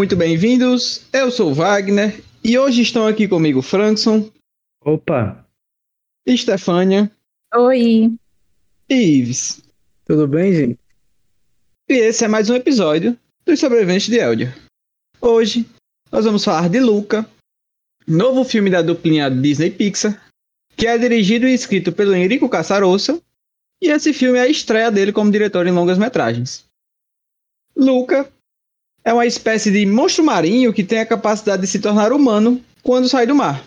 Muito bem-vindos. Eu sou o Wagner e hoje estão aqui comigo Frankson. Opa! Stefânia. Oi! E Ives. Tudo bem, gente? E esse é mais um episódio dos Sobreviventes de Eldia. Hoje nós vamos falar de Luca, novo filme da duplinha Disney Pixar, que é dirigido e escrito pelo Enrico Casarosa, e esse filme é a estreia dele como diretor em longas metragens. Luca é uma espécie de monstro marinho que tem a capacidade de se tornar humano quando sai do mar.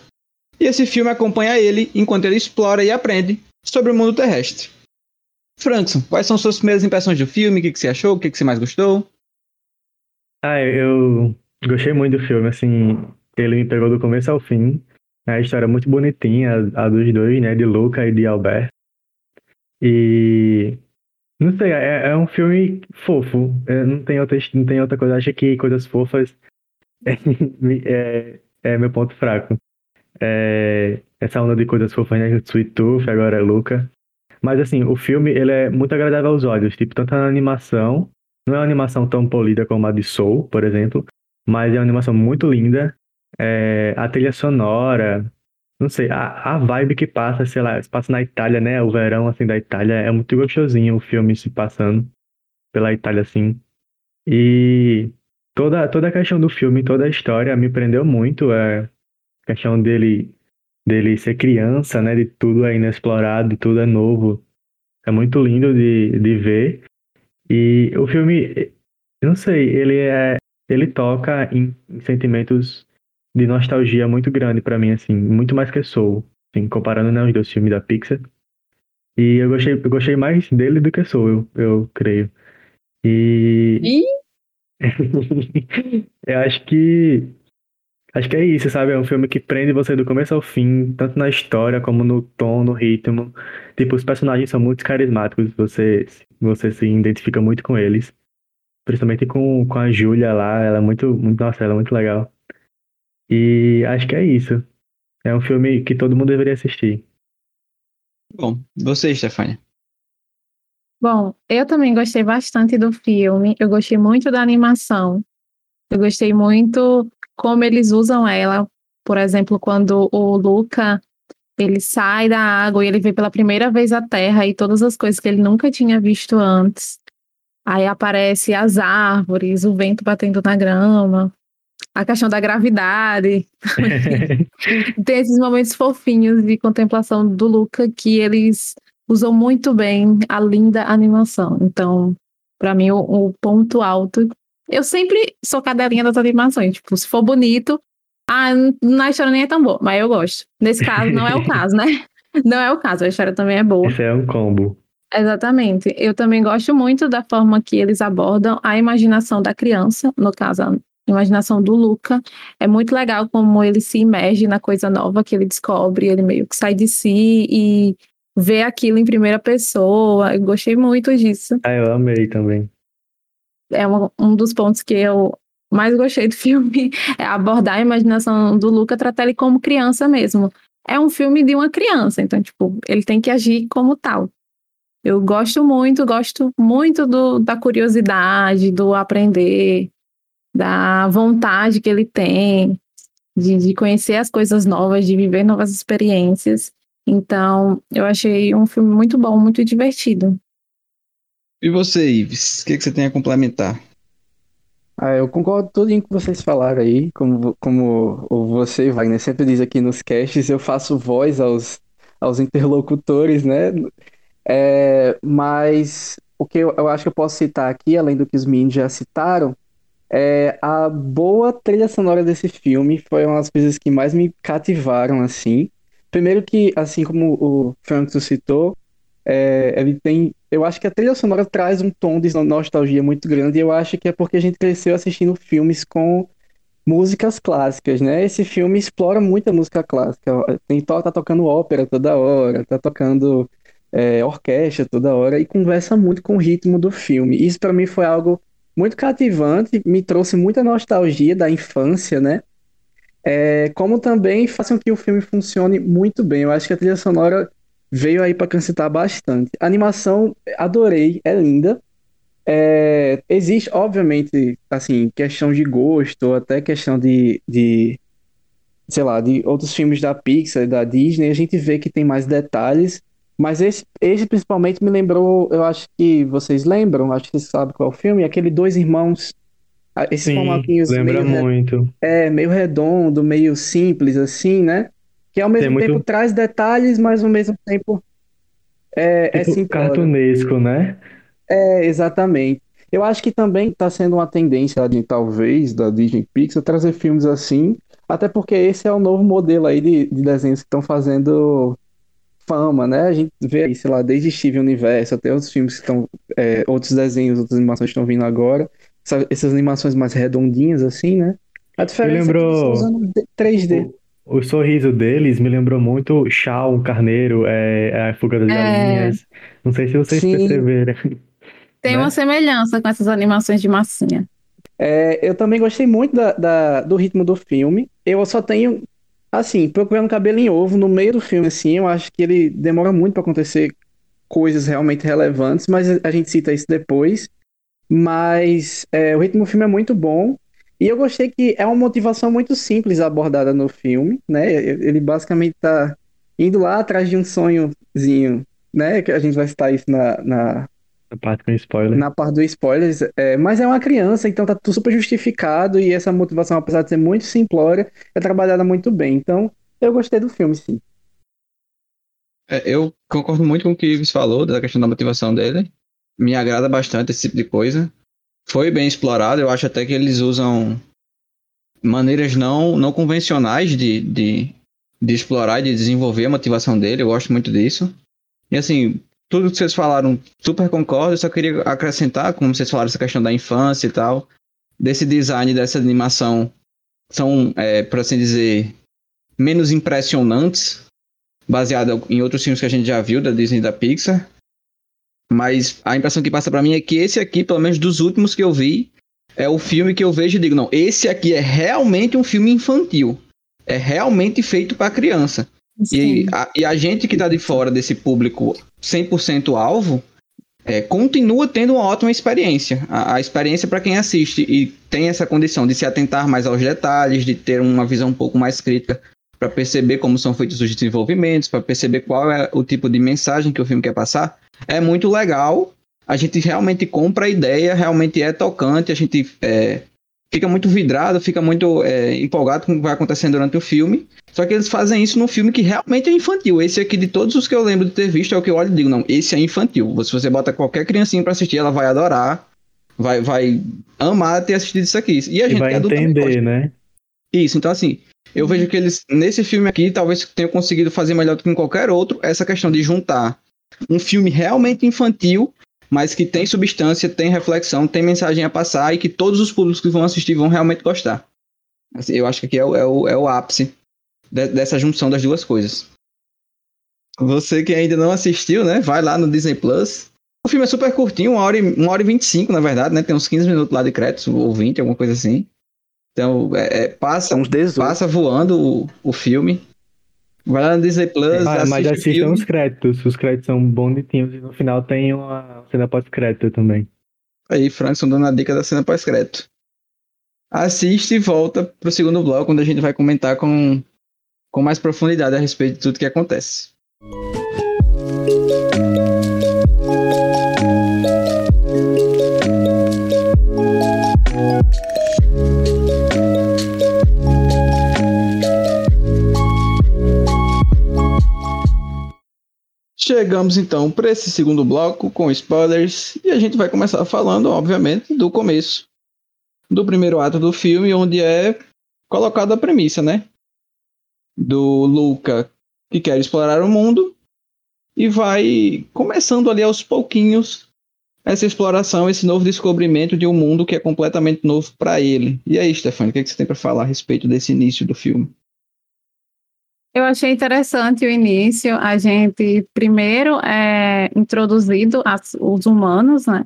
E esse filme acompanha ele enquanto ele explora e aprende sobre o mundo terrestre. Frankson, quais são suas primeiras impressões do filme? O que, você achou? O que, você mais gostou? Ah, eu gostei muito do filme, assim, ele me pegou do começo ao fim. A história é muito bonitinha, a, dos dois, né, de Luca e de Albert. E não sei, é, é um filme fofo. É, não, tem outra, não tem outra coisa. Acho que coisas fofas é, é, é meu ponto fraco. É, essa onda de coisas fofas, né? Sweet Tooth, agora é Luca. Mas assim, o filme ele é muito agradável aos olhos. Tipo, tanto a animação, não é uma animação tão polida como a de Soul, por exemplo, mas é uma animação muito linda. É, a trilha sonora, não sei, a, a vibe que passa, sei lá, se passa na Itália, né? O verão, assim, da Itália, é muito gostosinho o filme se passando pela Itália, assim. E toda, toda a questão do filme, toda a história me prendeu muito. É, a questão dele, dele ser criança, né? De tudo é inexplorado, tudo é novo. É muito lindo de, de ver. E o filme, eu não sei, ele é. Ele toca em, em sentimentos de nostalgia muito grande para mim, assim, muito mais que Soul, assim, comparando né, os dois filmes da Pixar. E eu gostei, eu gostei mais dele do que Soul, eu, eu creio. E. eu acho que. Acho que é isso, sabe? É um filme que prende você do começo ao fim, tanto na história como no tom, no ritmo. Tipo, os personagens são muito carismáticos, você, você se identifica muito com eles. Principalmente com, com a Julia lá, ela é muito, muito. Nossa, ela é muito legal. E acho que é isso. É um filme que todo mundo deveria assistir. Bom, você, Stefania? Bom, eu também gostei bastante do filme. Eu gostei muito da animação. Eu gostei muito como eles usam ela. Por exemplo, quando o Luca ele sai da água e ele vê pela primeira vez a Terra e todas as coisas que ele nunca tinha visto antes. Aí aparece as árvores, o vento batendo na grama a questão da gravidade. Tem esses momentos fofinhos de contemplação do Luca que eles usam muito bem a linda animação. Então, para mim, o, o, ponto alto. Eu sempre sou cadelinha das animações. Tipo, se for bonito, ah, na história nem é tão boa, mas eu gosto. Nesse caso, não é o caso, né? Não é o caso, a história também é boa. Isso é um combo. Exatamente. Eu também gosto muito da forma que eles abordam a imaginação da criança, no caso, imaginação do Luca. É muito legal como ele se imerge na coisa nova que ele descobre, ele meio que sai de si e vê aquilo em primeira pessoa. Eu gostei muito disso. Ah, eu amei também. É uma, um dos pontos que eu mais gostei do filme, é abordar a imaginação do Luca, tratar ele como criança mesmo. É um filme de uma criança, então, tipo, ele tem que agir como tal. Eu gosto muito, gosto muito do, da curiosidade, do aprender, da vontade que ele tem de, de conhecer as coisas novas, de viver novas experiências. Então, eu achei um filme muito bom, muito divertido. E você, Ives, o que, que, você tem a complementar? Ah, eu concordo com tudo em que vocês falaram aí, como, como você, Wagner, sempre diz aqui nos casts, eu faço voz aos, aos interlocutores, né? É, mas o que eu, eu acho que eu posso citar aqui, além do que os meninos já citaram, é, a boa trilha sonora desse filme foi uma das coisas que mais me cativaram, assim. Primeiro que, assim como o Franco citou, é, ele tem... Eu acho que a trilha sonora traz um tom de nostalgia muito grande e eu acho que é porque a gente cresceu assistindo filmes com músicas clássicas, né? Esse filme explora muita música clássica. Tem, tá tocando ópera toda hora, tá tocando é, orquestra toda hora e conversa muito com o ritmo do filme. Isso para mim foi algo muito cativante, me trouxe muita nostalgia da infância, né? É, como também faz com que o filme funcione muito bem. Eu acho que a trilha sonora veio aí para cancitar bastante. A animação, adorei, é linda. É, existe, obviamente, assim, questão de gosto, até questão de, de, sei lá, de outros filmes da Pixar, da Disney, a gente vê que tem mais detalhes, mas esse, esse principalmente me lembrou, eu acho que vocês lembram, acho que vocês sabem qual é o filme, aquele Dois Irmãos, esses Sim, formatinhos lembra meio, muito. é, meio redondo, meio simples, assim, né? Que ao mesmo muito- tempo traz detalhes, mas ao mesmo tempo é, é Tipo, simplório. cartunesco, né? É, exatamente. Eu acho que também está sendo uma tendência, de, talvez, da Disney Pixar trazer filmes assim, até porque esse é o novo modelo aí de, de desenhos que estão fazendo fama, né? A gente vê aí, sei lá, desde Steven Universo até outros filmes que estão, é, outros desenhos, outras animações que estão vindo agora, essa- essas animações mais redondinhas assim, né? A diferença lembrou- é que eles estão usando D- 3D. O sorriso deles me lembrou muito o Carneiro, é, a Fuga das É. Galinhas. Não sei se vocês Sim. perceberam. Tem né? uma semelhança com essas animações de massinha. É, eu também gostei muito da, da- do ritmo do filme. Eu só tenho, assim, procurando cabelo em ovo no meio do filme, assim, eu acho que ele demora muito para acontecer coisas realmente relevantes, mas a gente cita isso depois. Mas é, o ritmo do filme é muito bom. E eu gostei que é uma motivação muito simples abordada no filme, né? Ele basicamente tá indo lá atrás de um sonhozinho, né? Que a gente vai citar isso na, na, A parte com spoiler. na parte do spoilers, é, mas é uma criança, então tá tudo super justificado e essa motivação, apesar de ser muito simplória, é trabalhada muito bem. Então, eu gostei do filme, sim. É, eu concordo muito com o que o Ives falou, da questão da motivação dele. Me agrada bastante esse tipo de coisa. Foi bem explorado, eu acho até que eles usam maneiras não, não convencionais de, de, de explorar e de desenvolver a motivação dele, eu gosto muito disso. E assim, tudo que vocês falaram, super concordo, eu só queria acrescentar, como vocês falaram, essa questão da infância e tal, desse design dessa animação, são, é, por assim dizer, menos impressionantes, baseada em outros filmes que a gente já viu da Disney e da Pixar. Mas a impressão que passa pra mim é que esse aqui, pelo menos dos últimos que eu vi, é o filme que eu vejo e digo, não, esse aqui é realmente um filme infantil. É realmente feito pra criança. E a, e a gente que tá de fora desse público 100% alvo, é, continua tendo uma ótima experiência. A, a experiência para quem assiste e tem essa condição de se atentar mais aos detalhes, de ter uma visão um pouco mais crítica para perceber como são feitos os desenvolvimentos, para perceber qual é o tipo de mensagem que o filme quer passar, é muito legal. A gente realmente compra a ideia, realmente é tocante, a gente é, fica muito vidrado, fica muito é, empolgado com o que vai acontecendo durante o filme. Só que eles fazem isso num filme que realmente é infantil. Esse aqui, de todos os que eu lembro de ter visto, é o que eu olho e digo, não, esse é infantil. Se você bota qualquer criancinha pra assistir, ela vai adorar, vai, vai amar ter assistido isso aqui. E a E gente que vai é entender, né? Isso, então assim, eu vejo que eles, nesse filme aqui, talvez tenham conseguido fazer melhor do que em qualquer outro, essa questão de juntar um filme realmente infantil, mas que tem substância, tem reflexão, tem mensagem a passar e que todos os públicos que vão assistir vão realmente gostar. Assim, eu acho que aqui é o, é o, é o ápice de- dessa junção das duas coisas. Você que ainda não assistiu, né? Vai lá no Disney Plus. O filme é super curtinho, uma hora, e, uma hora e 25, na verdade, né? Tem uns 15 minutos lá de créditos, ou 20, alguma coisa assim. Então, é, é, passa, São uns 18. passa voando o, o filme. Vai lá no Disney Plus, Ah, mas assistam os créditos. Os créditos são bonitinhos e no final tem uma cena pós-crédito também. Aí, Frankson dando a dica da cena pós-crédito. Assiste e volta pro segundo bloco, onde a gente vai comentar com, com mais profundidade a respeito de tudo que acontece. Chegamos então para esse segundo bloco com spoilers e a gente vai começar falando, obviamente, do começo do primeiro ato do filme, onde é colocada a premissa, né? Do Luca que quer explorar o mundo e vai começando ali aos pouquinhos essa exploração, esse novo descobrimento de um mundo que é completamente novo para ele. E aí, Stefano, o que, é que você tem para falar a respeito desse início do filme? Eu achei interessante o início. A gente primeiro é introduzido as- os humanos, né?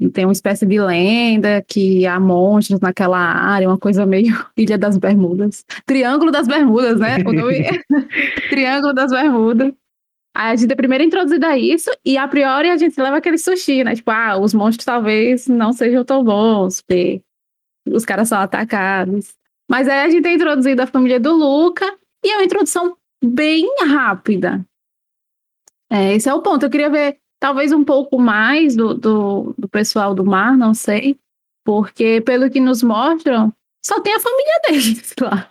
E tem uma espécie de lenda que há monstros naquela área, uma coisa meio Ilha das Bermudas. Triângulo das Bermudas, né? É Triângulo das Bermudas. A gente é primeiro introduzida a isso, e a priori a gente leva aquele sushi, né? Tipo, ah, os monstros talvez não sejam tão bons, porque os caras são atacados. Mas aí a gente é introduzido a família do Luca, e é uma introdução bem rápida. É, esse é o ponto. Eu queria ver talvez um pouco mais do, do, do pessoal do mar, não sei, porque pelo que nos mostram, só tem a família deles lá.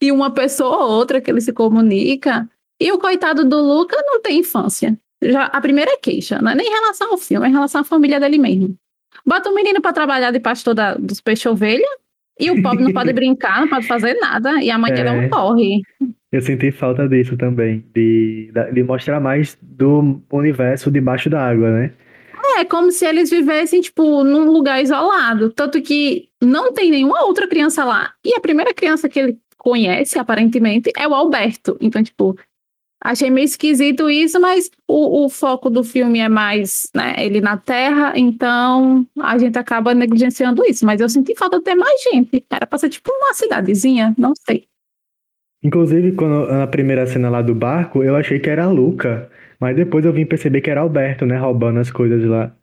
E uma pessoa ou outra que ele se comunica, e o coitado do Luca não tem infância. Já, a primeira queixa, não é nem em relação ao filme, é em relação à família dele mesmo. Bota o menino para trabalhar de pastor da, dos peixes ovelha e o pobre não pode brincar, não pode fazer nada, e a mãe é um corre. Eu senti falta disso também, de, de mostrar mais do universo debaixo da água, né? É como se eles vivessem, tipo, num lugar isolado. Tanto que não tem nenhuma outra criança lá. E a primeira criança que ele conhece, aparentemente, é o Alberto. Então, tipo, Achei meio esquisito isso, mas o, o, foco do filme é mais né, ele na Terra, então a gente acaba negligenciando isso. Mas eu senti falta de ter mais gente. Era pra ser tipo uma cidadezinha, não sei. Inclusive, quando, na primeira cena lá do barco, eu achei que era a Luca. Mas depois eu vim perceber que era Alberto, né? Roubando as coisas lá.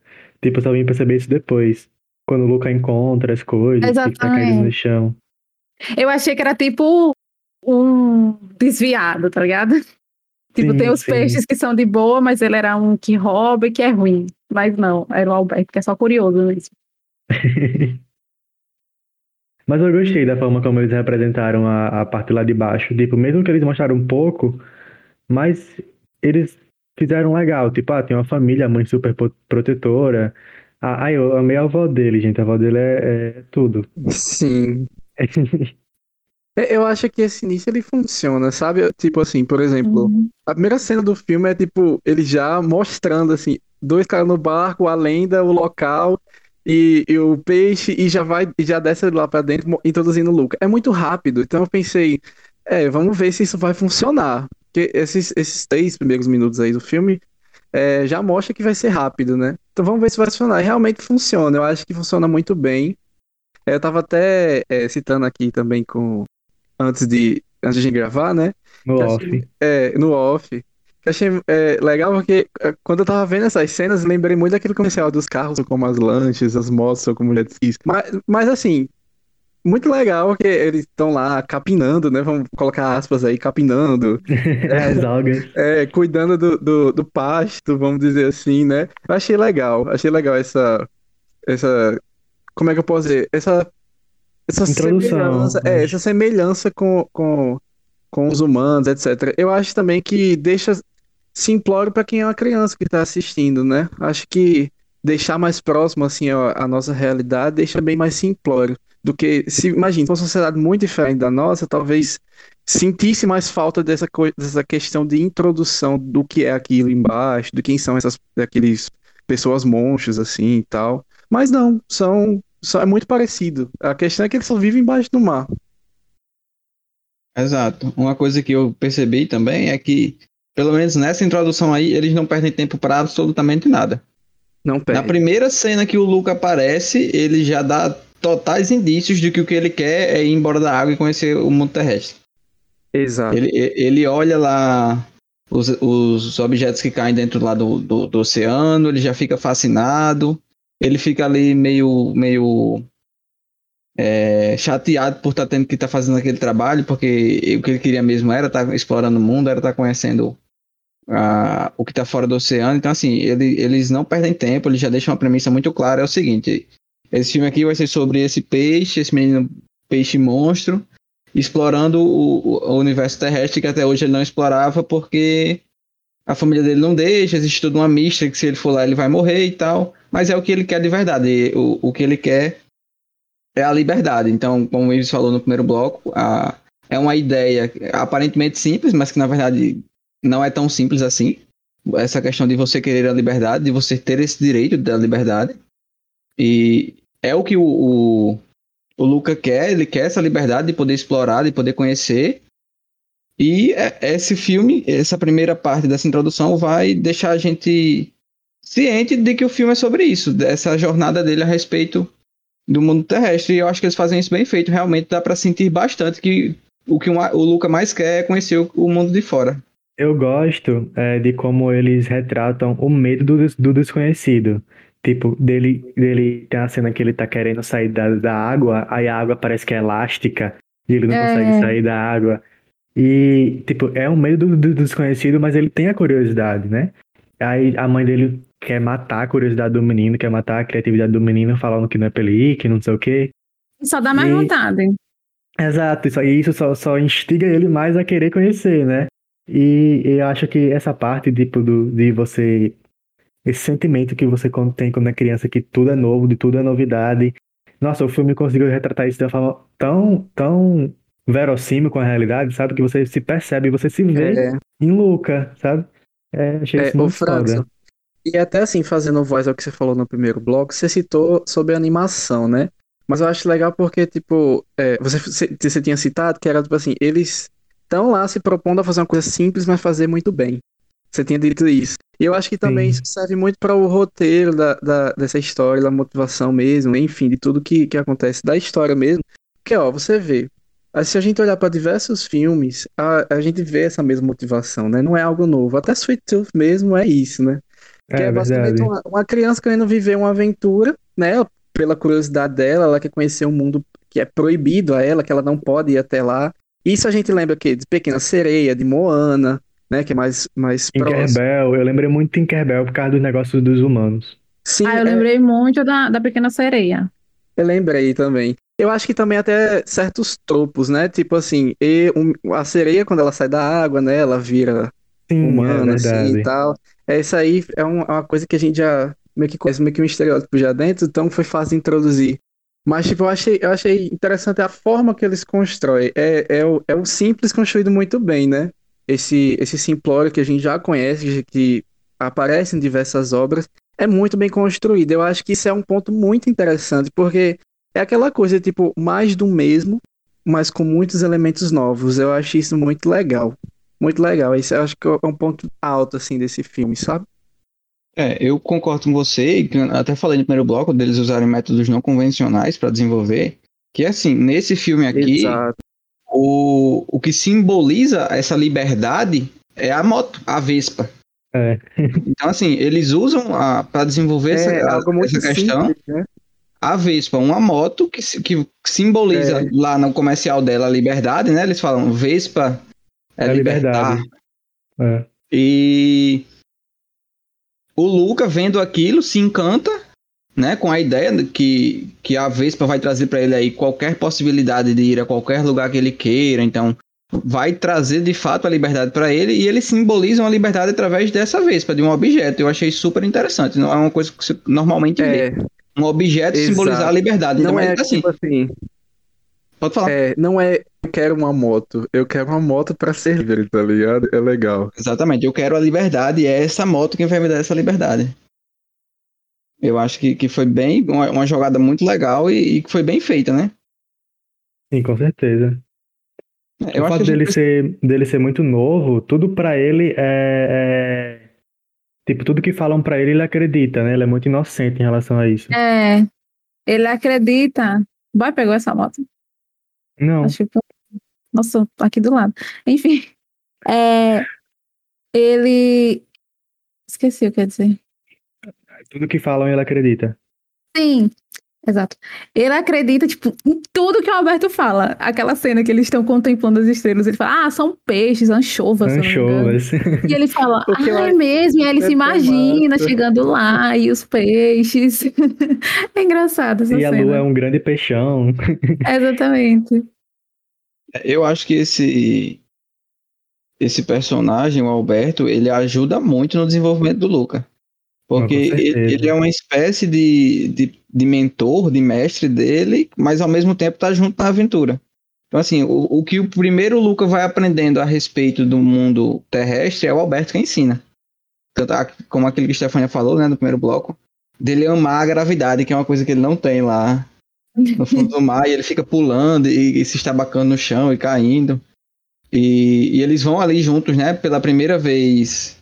Tipo, eu só vim perceber isso depois. Quando o Luca encontra as coisas, Exatamente. que tá caindo no chão. Eu achei que era tipo um desviado, tá ligado? Tipo, sim, tem os sim. peixes que são de boa, mas ele era um que rouba e que é ruim. Mas não, era o Alberto, que é só curioso mesmo. mas eu gostei da forma como eles representaram a, a parte lá de baixo. Tipo, mesmo que eles mostraram um pouco, mas eles fizeram legal. Tipo, ah, tem uma família, a mãe super protetora. Ah, eu amei a avó dele, gente. A avó dele é, é tudo. Sim. É, eu acho que esse início ele funciona, sabe? Tipo assim, por exemplo, uhum. a primeira cena do filme é tipo, ele já mostrando assim, dois caras no barco, a lenda, o local e, e o peixe, e já vai, e já desce lá pra dentro, introduzindo o Luca. É muito rápido, então eu pensei, é, vamos ver se isso vai funcionar. Porque esses, esses três primeiros minutos aí do filme é, já mostra que vai ser rápido, né? Então vamos ver se vai funcionar. E realmente funciona, eu acho que funciona muito bem. É, eu tava até é, citando aqui também com, antes de, antes de gravar, né? No off. Achei, é, no off. Que achei é, legal porque é, quando eu tava vendo essas cenas, lembrei muito daquele comercial dos carros, como as lanches, as motos, como jet skis. Mas, mas assim, muito legal que eles estão lá capinando, né? Vamos colocar aspas aí, capinando. é, as algas. É, cuidando do, do, do, pasto, vamos dizer assim, né? Eu achei legal, achei legal essa. Essa. Como é que eu posso dizer? Essa essa semelhança, é, essa semelhança com, com, com os humanos, etc. Eu acho também que deixa simplório para quem é uma criança que está assistindo, né? Acho que deixar mais próximo assim a, a, nossa realidade deixa bem mais simplório do que se imagina uma sociedade muito diferente da nossa, talvez sentisse mais falta dessa dessa questão de introdução do que é aquilo embaixo, de quem são essas aqueles pessoas monstros assim e tal. Mas não, são é muito parecido. A questão é que eles só vivem embaixo do mar. Exato. Uma coisa que eu percebi também é que, pelo menos nessa introdução aí, eles não perdem tempo para absolutamente nada. Não perde. Na primeira cena que o Luca aparece, ele já dá totais indícios de que o que ele quer é ir embora da água e conhecer o mundo terrestre. Exato. Ele, ele olha lá os, os objetos que caem dentro lá do, do, do oceano, ele já fica fascinado ele fica ali meio, meio é, chateado por estar tá tendo que estar tá fazendo aquele trabalho, porque o que ele queria mesmo era estar tá explorando o mundo, era estar tá conhecendo uh, o que está fora do oceano. Então, assim, ele, eles não perdem tempo, eles já deixam uma premissa muito clara: é o seguinte, esse filme aqui vai ser sobre esse peixe, esse menino peixe monstro, explorando o, o universo terrestre que até hoje ele não explorava, porque a família dele não deixa, existe toda uma mista que se ele for lá ele vai morrer e tal mas é o que ele quer de verdade. O, o que ele quer é a liberdade. Então, como o Ives falou no primeiro bloco, a, é uma ideia aparentemente simples, mas que na verdade não é tão simples assim. Essa questão de você querer a liberdade, de você ter esse direito da liberdade. E é o que o, o, o Luca quer, ele quer essa liberdade de poder explorar, de poder conhecer. E é, esse filme, essa primeira parte dessa introdução, vai deixar a gente ciente de que o filme é sobre isso, dessa jornada dele a respeito do mundo terrestre. E eu acho que eles fazem isso bem feito. Realmente dá para sentir bastante que o que o Luca mais quer é conhecer o, mundo de fora. Eu gosto é, de como eles retratam o medo do, do desconhecido. Tipo, dele, dele tem a cena que ele tá querendo sair da, da água, aí a água parece que é elástica e ele não É. consegue sair da água. E, tipo, é um medo do, do desconhecido, mas ele tem a curiosidade, né? Aí a mãe dele quer matar a curiosidade do menino, quer matar a criatividade do menino, falando que não é pra ele ir, que não sei o quê. Só dá mais E- vontade. Exato, isso, e isso só, só instiga ele mais a querer conhecer, né? E, e eu acho que essa parte, tipo, do, de você. Esse sentimento que você quando tem quando é criança, que tudo é novo, de tudo é novidade. Nossa, o filme conseguiu retratar isso de uma forma tão, tão verossímil com a realidade, sabe? Que você se percebe, você se vê É, em Luca, sabe? É, achei é, isso muito França, foda. E até assim, fazendo voz ao que você falou no primeiro bloco, você citou sobre animação, né? Mas eu acho legal porque, tipo, é, você, você, tinha citado que era, tipo assim, eles estão lá se propondo a fazer uma coisa simples, mas fazer muito bem. Você tinha dito isso. E eu acho que também Sim. isso serve muito para o roteiro da, da- dessa história, da motivação mesmo, enfim, de tudo que, que acontece da história mesmo. Porque, ó, você vê, se a gente olhar para diversos filmes, a, a gente vê essa mesma motivação, né? Não é algo novo. Até Sweet Tooth mesmo é isso, né? Que É é basicamente uma, uma criança querendo viver uma aventura, né? Pela curiosidade dela, ela quer conhecer um mundo que é proibido a ela, que ela não pode ir até lá. Isso a gente lembra que de Pequena Sereia, de Moana, né? Que é mais, mais próximo. Tinkerbell, eu lembrei muito de Tinkerbell por causa dos negócios dos humanos. Sim, Ah, eu é, lembrei muito da, da Pequena Sereia. eu lembrei também. Eu acho que também até certos tropos, né? Tipo assim, e um- a sereia, quando ela sai da água, né? Ela vira Sim, é humana, assim, verdade. e tal. É, isso aí é um- é uma coisa que a gente já meio que conhece, meio que um estereótipo já dentro, então foi fácil introduzir. Mas, tipo, eu achei, eu achei interessante a forma que eles constroem. É, é, o, é o simples construído muito bem, né? Esse, esse simplório que a gente já conhece, que aparece em diversas obras, é muito bem construído. Eu acho que isso é um ponto muito interessante, porque é aquela coisa, tipo, mais do mesmo, mas com muitos elementos novos. Eu acho isso muito legal. Muito legal. Isso eu acho que é um ponto alto, assim, desse filme, sabe? É, eu concordo com você, e que eu até falei no primeiro bloco deles usarem métodos não convencionais para desenvolver, que assim, nesse filme aqui, Exato. o, o que simboliza essa liberdade é a moto, a Vespa. É. Então, assim, eles usam para desenvolver essa, É algo muito essa questão simples, né? a Vespa, uma moto que, que simboliza É. lá no comercial dela a liberdade, né? Eles falam Vespa é, É libertar. liberdade. É. E o Luca, vendo aquilo, se encanta, né, com a ideia de que, que a Vespa vai trazer para ele aí qualquer possibilidade de ir a qualquer lugar que ele queira. Então, vai trazer de fato a liberdade para ele e eles simbolizam a liberdade através dessa Vespa, de um objeto. Eu achei super interessante. Não é uma coisa que você normalmente vê. É, Um objeto Exato. simbolizar a liberdade. Então, não é mas, assim, tipo assim, pode falar. é, não é eu quero uma moto, eu quero uma moto pra ser livre, tá ligado? É legal. Exatamente, eu quero a liberdade e é essa moto que vai me dar essa liberdade. Eu acho que, que foi bem, uma, uma jogada muito legal e, que foi bem feita, né? Sim, com certeza. Eu o acho fato dele gente- ser, dele ser muito novo, tudo pra ele é, é- Tipo, tudo que falam pra ele, ele acredita, né? Ele é muito inocente em relação a isso. É, ele acredita. Boy pegou essa moto. Não, Acho que. Nossa, aqui do lado. Enfim. É, ele. Esqueci o que ia dizer. tudo que falam, ele acredita. Sim, exato. Ele acredita, tipo, em tudo que o Alberto fala. Aquela cena que eles estão contemplando as estrelas. Ele fala, ah, são peixes, anchovas. Anchovas. E ele fala, ah, é mesmo? E aí ele é se imagina massa. chegando lá e os peixes. é engraçado essa E a cena. lua é um grande peixão. Exatamente. Eu acho que esse esse personagem, o Alberto, ele ajuda muito no desenvolvimento do Luca. Porque ele, ele é uma espécie de, de, de mentor, de mestre dele, mas ao mesmo tempo tá junto na aventura. Então, assim, o, o que o primeiro Luca vai aprendendo a respeito do mundo terrestre é o Alberto que ensina. Tanto a- como aquele que a Stefania falou, né, no primeiro bloco, dele amar a gravidade, que é uma coisa que ele não tem lá no fundo do mar, e ele fica pulando e, e se estabacando no chão e caindo. E, e eles vão ali juntos, né, pela primeira vez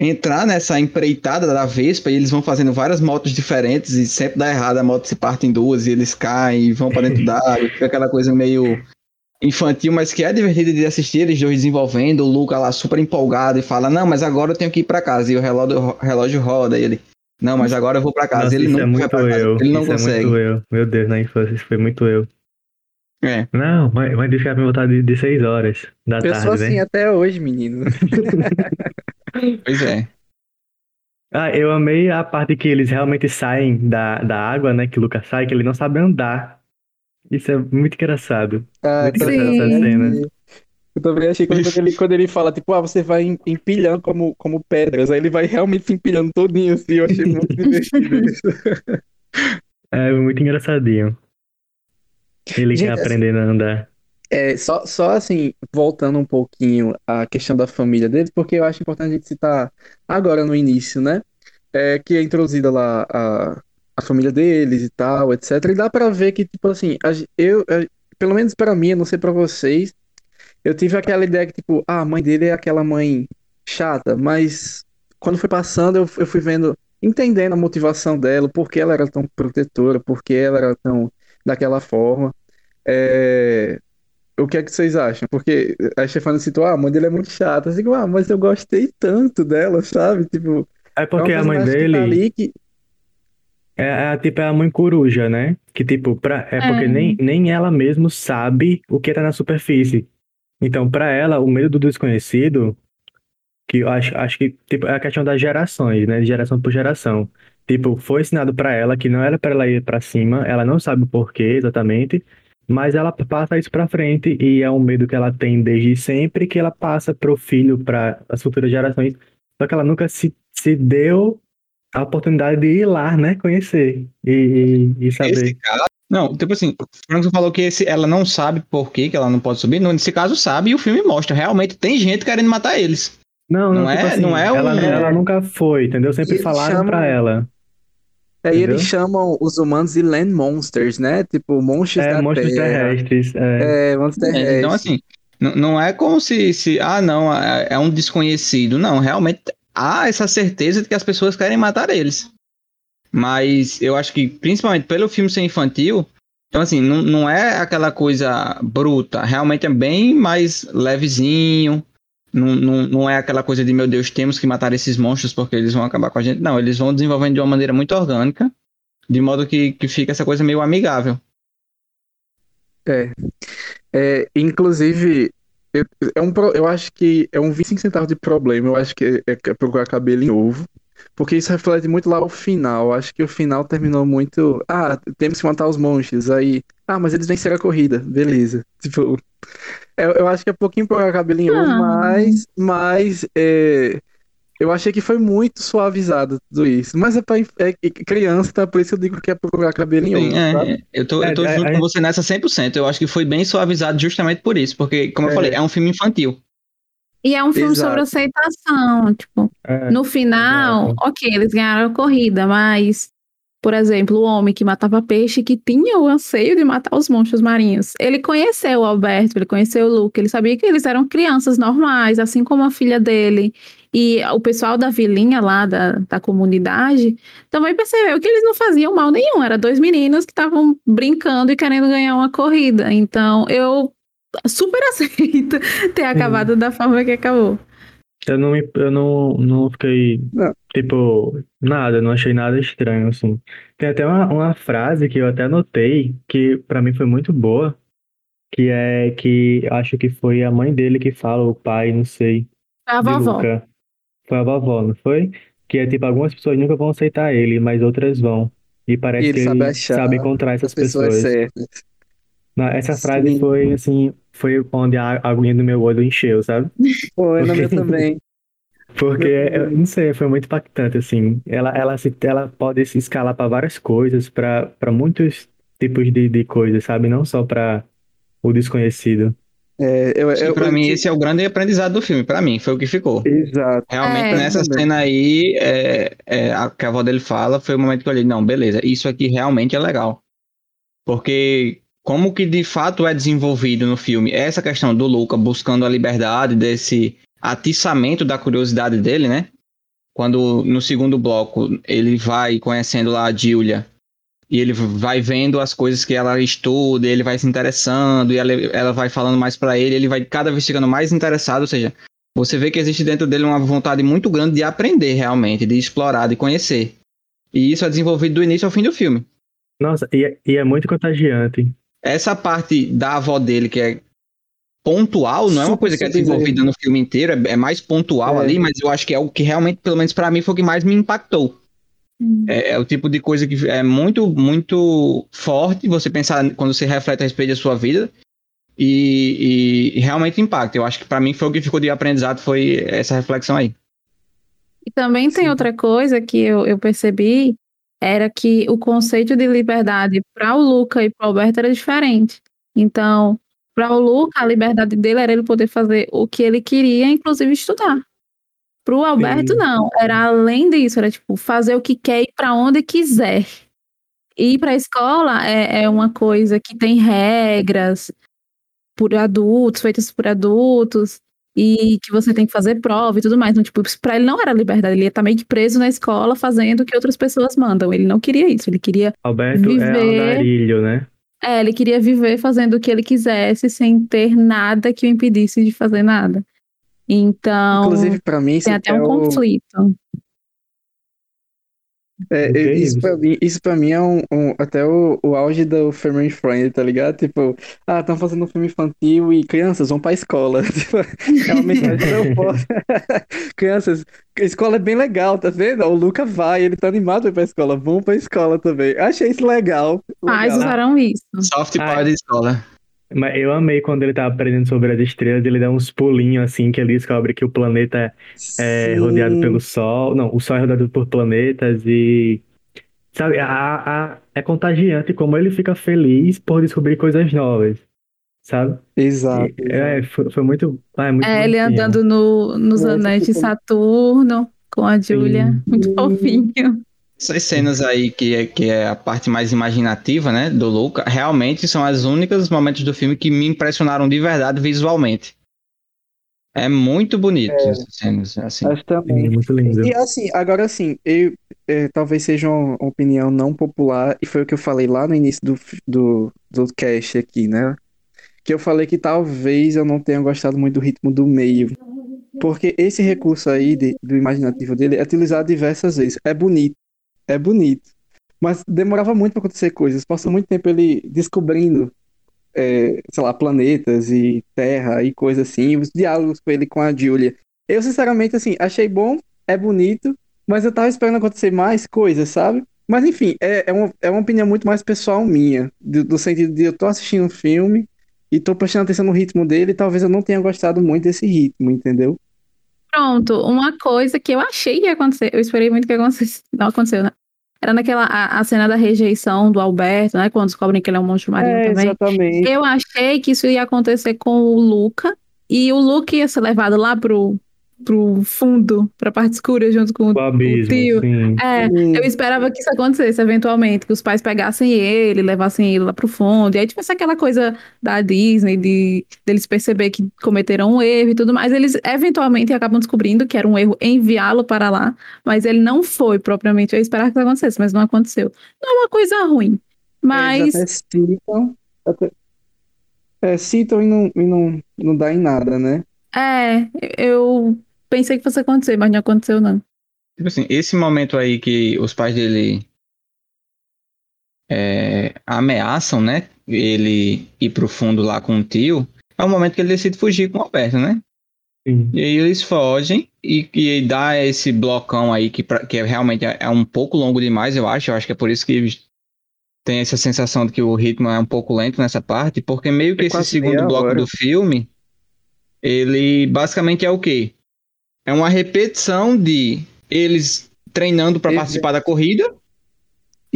entrar nessa empreitada da Vespa e eles vão fazendo várias motos diferentes e sempre dá errado, a moto se parte em duas e eles caem e vão para dentro d'água, fica aquela coisa meio infantil, mas que é divertido de assistir eles dois desenvolvendo, o Luca lá super empolgado e fala, não, mas agora eu tenho que ir pra casa, e o relógio, o relógio roda, e ele, não, mas agora eu vou pra casa, Nossa, ele isso não é vai muito pra casa, eu. ele não isso consegue. é muito eu. Meu Deus, na infância, isso foi muito eu. É. Não, mas, mas deixa eu voltar de, de 6 horas da Eu tarde, sou assim né? até hoje, menino. Pois é. Ah, eu amei a parte que eles realmente saem da, da água, né? Que o Lucas sai, que ele não sabe andar. Isso é muito engraçado. Ah, Muito engraçado essa cena. Eu também achei quando ele, quando ele fala, tipo, ah, você vai em- empilhando como, como pedras, aí ele vai realmente se empilhando todinho, assim, eu achei muito divertido isso. É muito engraçadinho. Ele Gente, quer aprender a andar. É, só, só assim, voltando um pouquinho à questão da família dele, porque eu acho importante a gente citar agora no início, né? É, que é introduzida lá a, a família deles e tal, etc. E dá pra ver que, tipo assim, eu, eu- pelo menos pra mim, eu não sei pra vocês, eu tive aquela ideia que, tipo, ah, a mãe dele é aquela mãe chata, mas quando foi passando, eu, eu fui vendo, entendendo a motivação dela, por que ela era tão protetora, por que ela era tão daquela forma. É, o que é que vocês acham? Porque a Stefania citou, ah, a mãe dele é muito chata. Eu digo, ah, mas eu gostei tanto dela, sabe? Tipo, É é porque um a mãe personagem que tá dele ali que. é, é tipo é a mãe coruja, né? Que tipo, pra, é porque É. nem, nem ela mesma sabe o que tá na superfície. Então, pra ela, o medo do desconhecido, que eu acho, acho que tipo, é a questão das gerações, né? De geração por geração. Tipo, foi ensinado pra ela que não era pra ela ir pra cima, ela não sabe o porquê exatamente, mas ela passa isso pra frente e é um medo que ela tem desde sempre que ela passa pro filho, para as futuras gerações. Só que ela nunca se, se deu a oportunidade de ir lá, né? Conhecer e, e, e saber. Caso. Não, tipo assim, o Franco falou que esse, ela não sabe por que, que ela não pode subir. Nesse caso, sabe, e o filme mostra. Realmente tem gente querendo matar eles. Não, não, Não tipo é- assim, não é ela, um- ela nunca foi, entendeu? Sempre falaram chamam- pra ela. Aí Entendeu? eles chamam os humanos de land monsters, né? Tipo, monstros É, da monstros terra. terrestres. É. É, monstros É, terrestres. então, assim, não é como se, se. Ah, não, é é um desconhecido. Não, realmente há essa certeza de que as pessoas querem matar eles. Mas eu acho que, principalmente pelo filme ser infantil, então, assim, não, não é aquela coisa bruta. Realmente é bem mais levezinho. Não, não, não é aquela coisa de, meu Deus, temos que matar esses monstros porque eles vão acabar com a gente. Não, eles vão desenvolvendo de uma maneira muito orgânica, de modo que, que fica essa coisa meio amigável. É, inclusive, eu, é um, eu acho que é um 25 centavos de problema. Eu acho que é, é procurar cabelo em ovo. Porque isso reflete muito lá o final. Eu acho que o final terminou muito. Ah, temos que matar os monstros. Aí. Ah, mas eles venceram a corrida. Beleza. Tipo. Eu, eu acho que é pouquinho procurar cabelo em ovo, Ah. mas. Mas. é, eu achei que foi muito suavizado tudo isso. Mas é pra é, é criança, tá? Por isso que eu digo que é procurar cabelo em ovo. Sim, é, sabe? é, eu tô, É, eu tô é, junto é. com você nessa 100%. Eu acho que foi bem suavizado justamente por isso. Porque, como eu falei, é um filme infantil. E é um filme Exato. sobre aceitação. Tipo, É. no final, exato. ok, eles ganharam a corrida, mas, por exemplo, o homem que matava peixe, que tinha o anseio de matar os monstros marinhos. Ele conheceu o Alberto, ele conheceu o Luke, ele sabia que eles eram crianças normais, assim como a filha dele. E o pessoal da vilinha lá, da, da comunidade, também percebeu que eles não faziam mal nenhum. Eram dois meninos que estavam brincando e querendo ganhar uma corrida. Então, eu super aceito ter acabado da forma que acabou. Eu não, me- eu não, não fiquei, Não. tipo, nada, não achei nada estranho, assim. Tem até uma, uma frase que eu até anotei, que pra mim foi muito boa, que é que acho que foi a mãe dele que fala, o pai, não sei, A de vovó. Luca. Foi a vovó, não foi? Que é tipo, algumas pessoas nunca vão aceitar ele, mas outras vão. E parece E ele que sabe ele sabe encontrar essas As pessoas pessoas. certas. Essa frase Sim. foi, assim, foi onde a aguinha do meu olho encheu, sabe? Foi, na minha Porque- também. Porque, não sei, foi muito impactante, assim. Ela, ela, se, ela pode se escalar para várias coisas, para para muitos tipos de, de coisas, sabe? Não só para o desconhecido. É, eu, eu, pra eu- mim, esse é o grande aprendizado do filme. Pra mim, foi o que ficou. Exato. Realmente, É. nessa Também. cena aí, é, é, a que a avó dele fala, foi o momento que eu olhei, não, beleza, isso aqui realmente é legal. Porque como que de fato é desenvolvido no filme essa questão do Luca buscando a liberdade, desse atiçamento da curiosidade dele, né? Quando no segundo bloco ele vai conhecendo lá a Julia e ele vai vendo as coisas que ela estuda, ele vai se interessando, e ela, ela vai falando mais para ele, ele vai cada vez ficando mais interessado, ou seja, você vê que existe dentro dele uma vontade muito grande de aprender realmente, de explorar, de conhecer. E isso é desenvolvido do início ao fim do filme. Nossa, e é, e é muito contagiante. Essa parte da avó dele, que é pontual, não é uma coisa que é desenvolvida no filme inteiro, é, é mais pontual É. ali, mas eu acho que é o que realmente, pelo menos pra mim, foi o que mais me impactou. É, é o tipo de coisa que é muito, muito forte você pensar quando você reflete a respeito da sua vida e, e- e realmente impacta. Eu acho que pra mim foi o que ficou de aprendizado, foi essa reflexão aí. E também tem Sim. outra coisa que eu, eu percebi, era que o conceito de liberdade para o Luca e para o Alberto era diferente. Então, para o Luca, a liberdade dele era ele poder fazer o que ele queria, inclusive estudar. Para o Alberto, Sim. não. Era além disso, era tipo fazer o que quer e para onde quiser. Ir para a escola é, é uma coisa que tem regras por adultos, feitas por adultos e que você tem que fazer prova e tudo mais. Então, tipo, isso pra ele não era liberdade, ele ia estar meio que preso na escola fazendo o que outras pessoas mandam. Ele não queria isso, ele queria. Alberto é Viver- andarilho, né? É, ele queria viver fazendo o que ele quisesse sem ter nada que o impedisse de fazer nada. Então, Inclusive, pra mim, isso tem até é um o- conflito. É, é, isso, pra mim, isso pra mim é um, um- até o, o auge do family friend, tá ligado? Tipo, ah, estão fazendo um filme infantil e crianças vão pra escola. Tipo, é uma mensagem tão forte. Crianças, a escola é bem legal, tá vendo? O Luca vai, ele tá animado pra ir pra escola, vão pra escola também. Achei isso legal. Pais legal. usaram isso. Soft Ah, de escola. Mas eu amei quando ele tá aprendendo sobre as estrelas, ele dá uns pulinhos assim, que ele descobre que o planeta é Sim. rodeado pelo Sol. Não, o Sol é rodeado por planetas e. Sabe, a, a- é contagiante como ele fica feliz por descobrir coisas novas. Sabe? Exato. E- É, foi, foi muito. Ah, é muito É, ele andando no, nos anéis de Saturno com a Julia. Sim. Muito fofinho. Essas cenas aí, que é, que é a parte mais imaginativa, né, do Luca, realmente são as únicas momentos do filme que me impressionaram de verdade visualmente. É muito bonito essas cenas, assim. Acho também. Sim, muito lindo. E assim, agora assim, eu, é, talvez seja uma opinião não popular, e foi o que eu falei lá no início do, do, do cast aqui, né? Que eu falei que talvez eu não tenha gostado muito do ritmo do meio. Porque esse recurso aí de- do imaginativo dele é utilizado diversas vezes. É bonito, é bonito. Mas demorava muito para acontecer coisas. Passou muito tempo ele descobrindo, é, sei lá, planetas e terra e coisa assim. Os diálogos com ele com a Julia. Eu, sinceramente, assim, achei bom, é bonito, mas eu tava esperando acontecer mais coisas, sabe? Mas enfim, é, é, uma, é uma opinião muito mais pessoal minha, do, do sentido de eu tô assistindo um filme e tô prestando atenção no ritmo dele, e talvez eu não tenha gostado muito desse ritmo, entendeu? Pronto, uma coisa que eu achei que ia acontecer, eu esperei muito que acontecesse, não aconteceu, né? Era naquela a, a cena da rejeição do Alberto, né? Quando descobrem que ele é um monstro marinho É, também. exatamente. Eu achei que isso ia acontecer com o Luca e o Luca ia ser levado lá pro, pro fundo, pra parte escura, junto com O abismo, tio. sim. É, Hum, eu esperava que isso acontecesse eventualmente, que os pais pegassem ele, levassem ele lá pro fundo, e aí tivesse aquela coisa da Disney, de deles perceber que cometeram um erro e tudo mais. Eles eventualmente acabam descobrindo que era um erro enviá-lo para lá, mas ele não foi propriamente. Eu esperava que isso acontecesse, mas não aconteceu. Não é uma coisa ruim, mas Eles até citam, até- é, citam e, não, e não, não dá em nada, né? é, eu pensei que fosse acontecer, mas não aconteceu, não. Tipo assim, esse momento aí que os pais dele é, ameaçam, né? Ele ir pro fundo lá com o tio, é o momento que ele decide fugir com o Alberto, né? sim. E aí eles fogem e, e dá esse blocão aí que, pra- que é realmente é, é um pouco longo demais, eu acho. Eu acho que é por isso que tem essa sensação de que o ritmo é um pouco lento nessa parte, porque meio que É esse quase segundo bloco hora. do filme, ele basicamente é o quê? É uma repetição de eles treinando para participar da corrida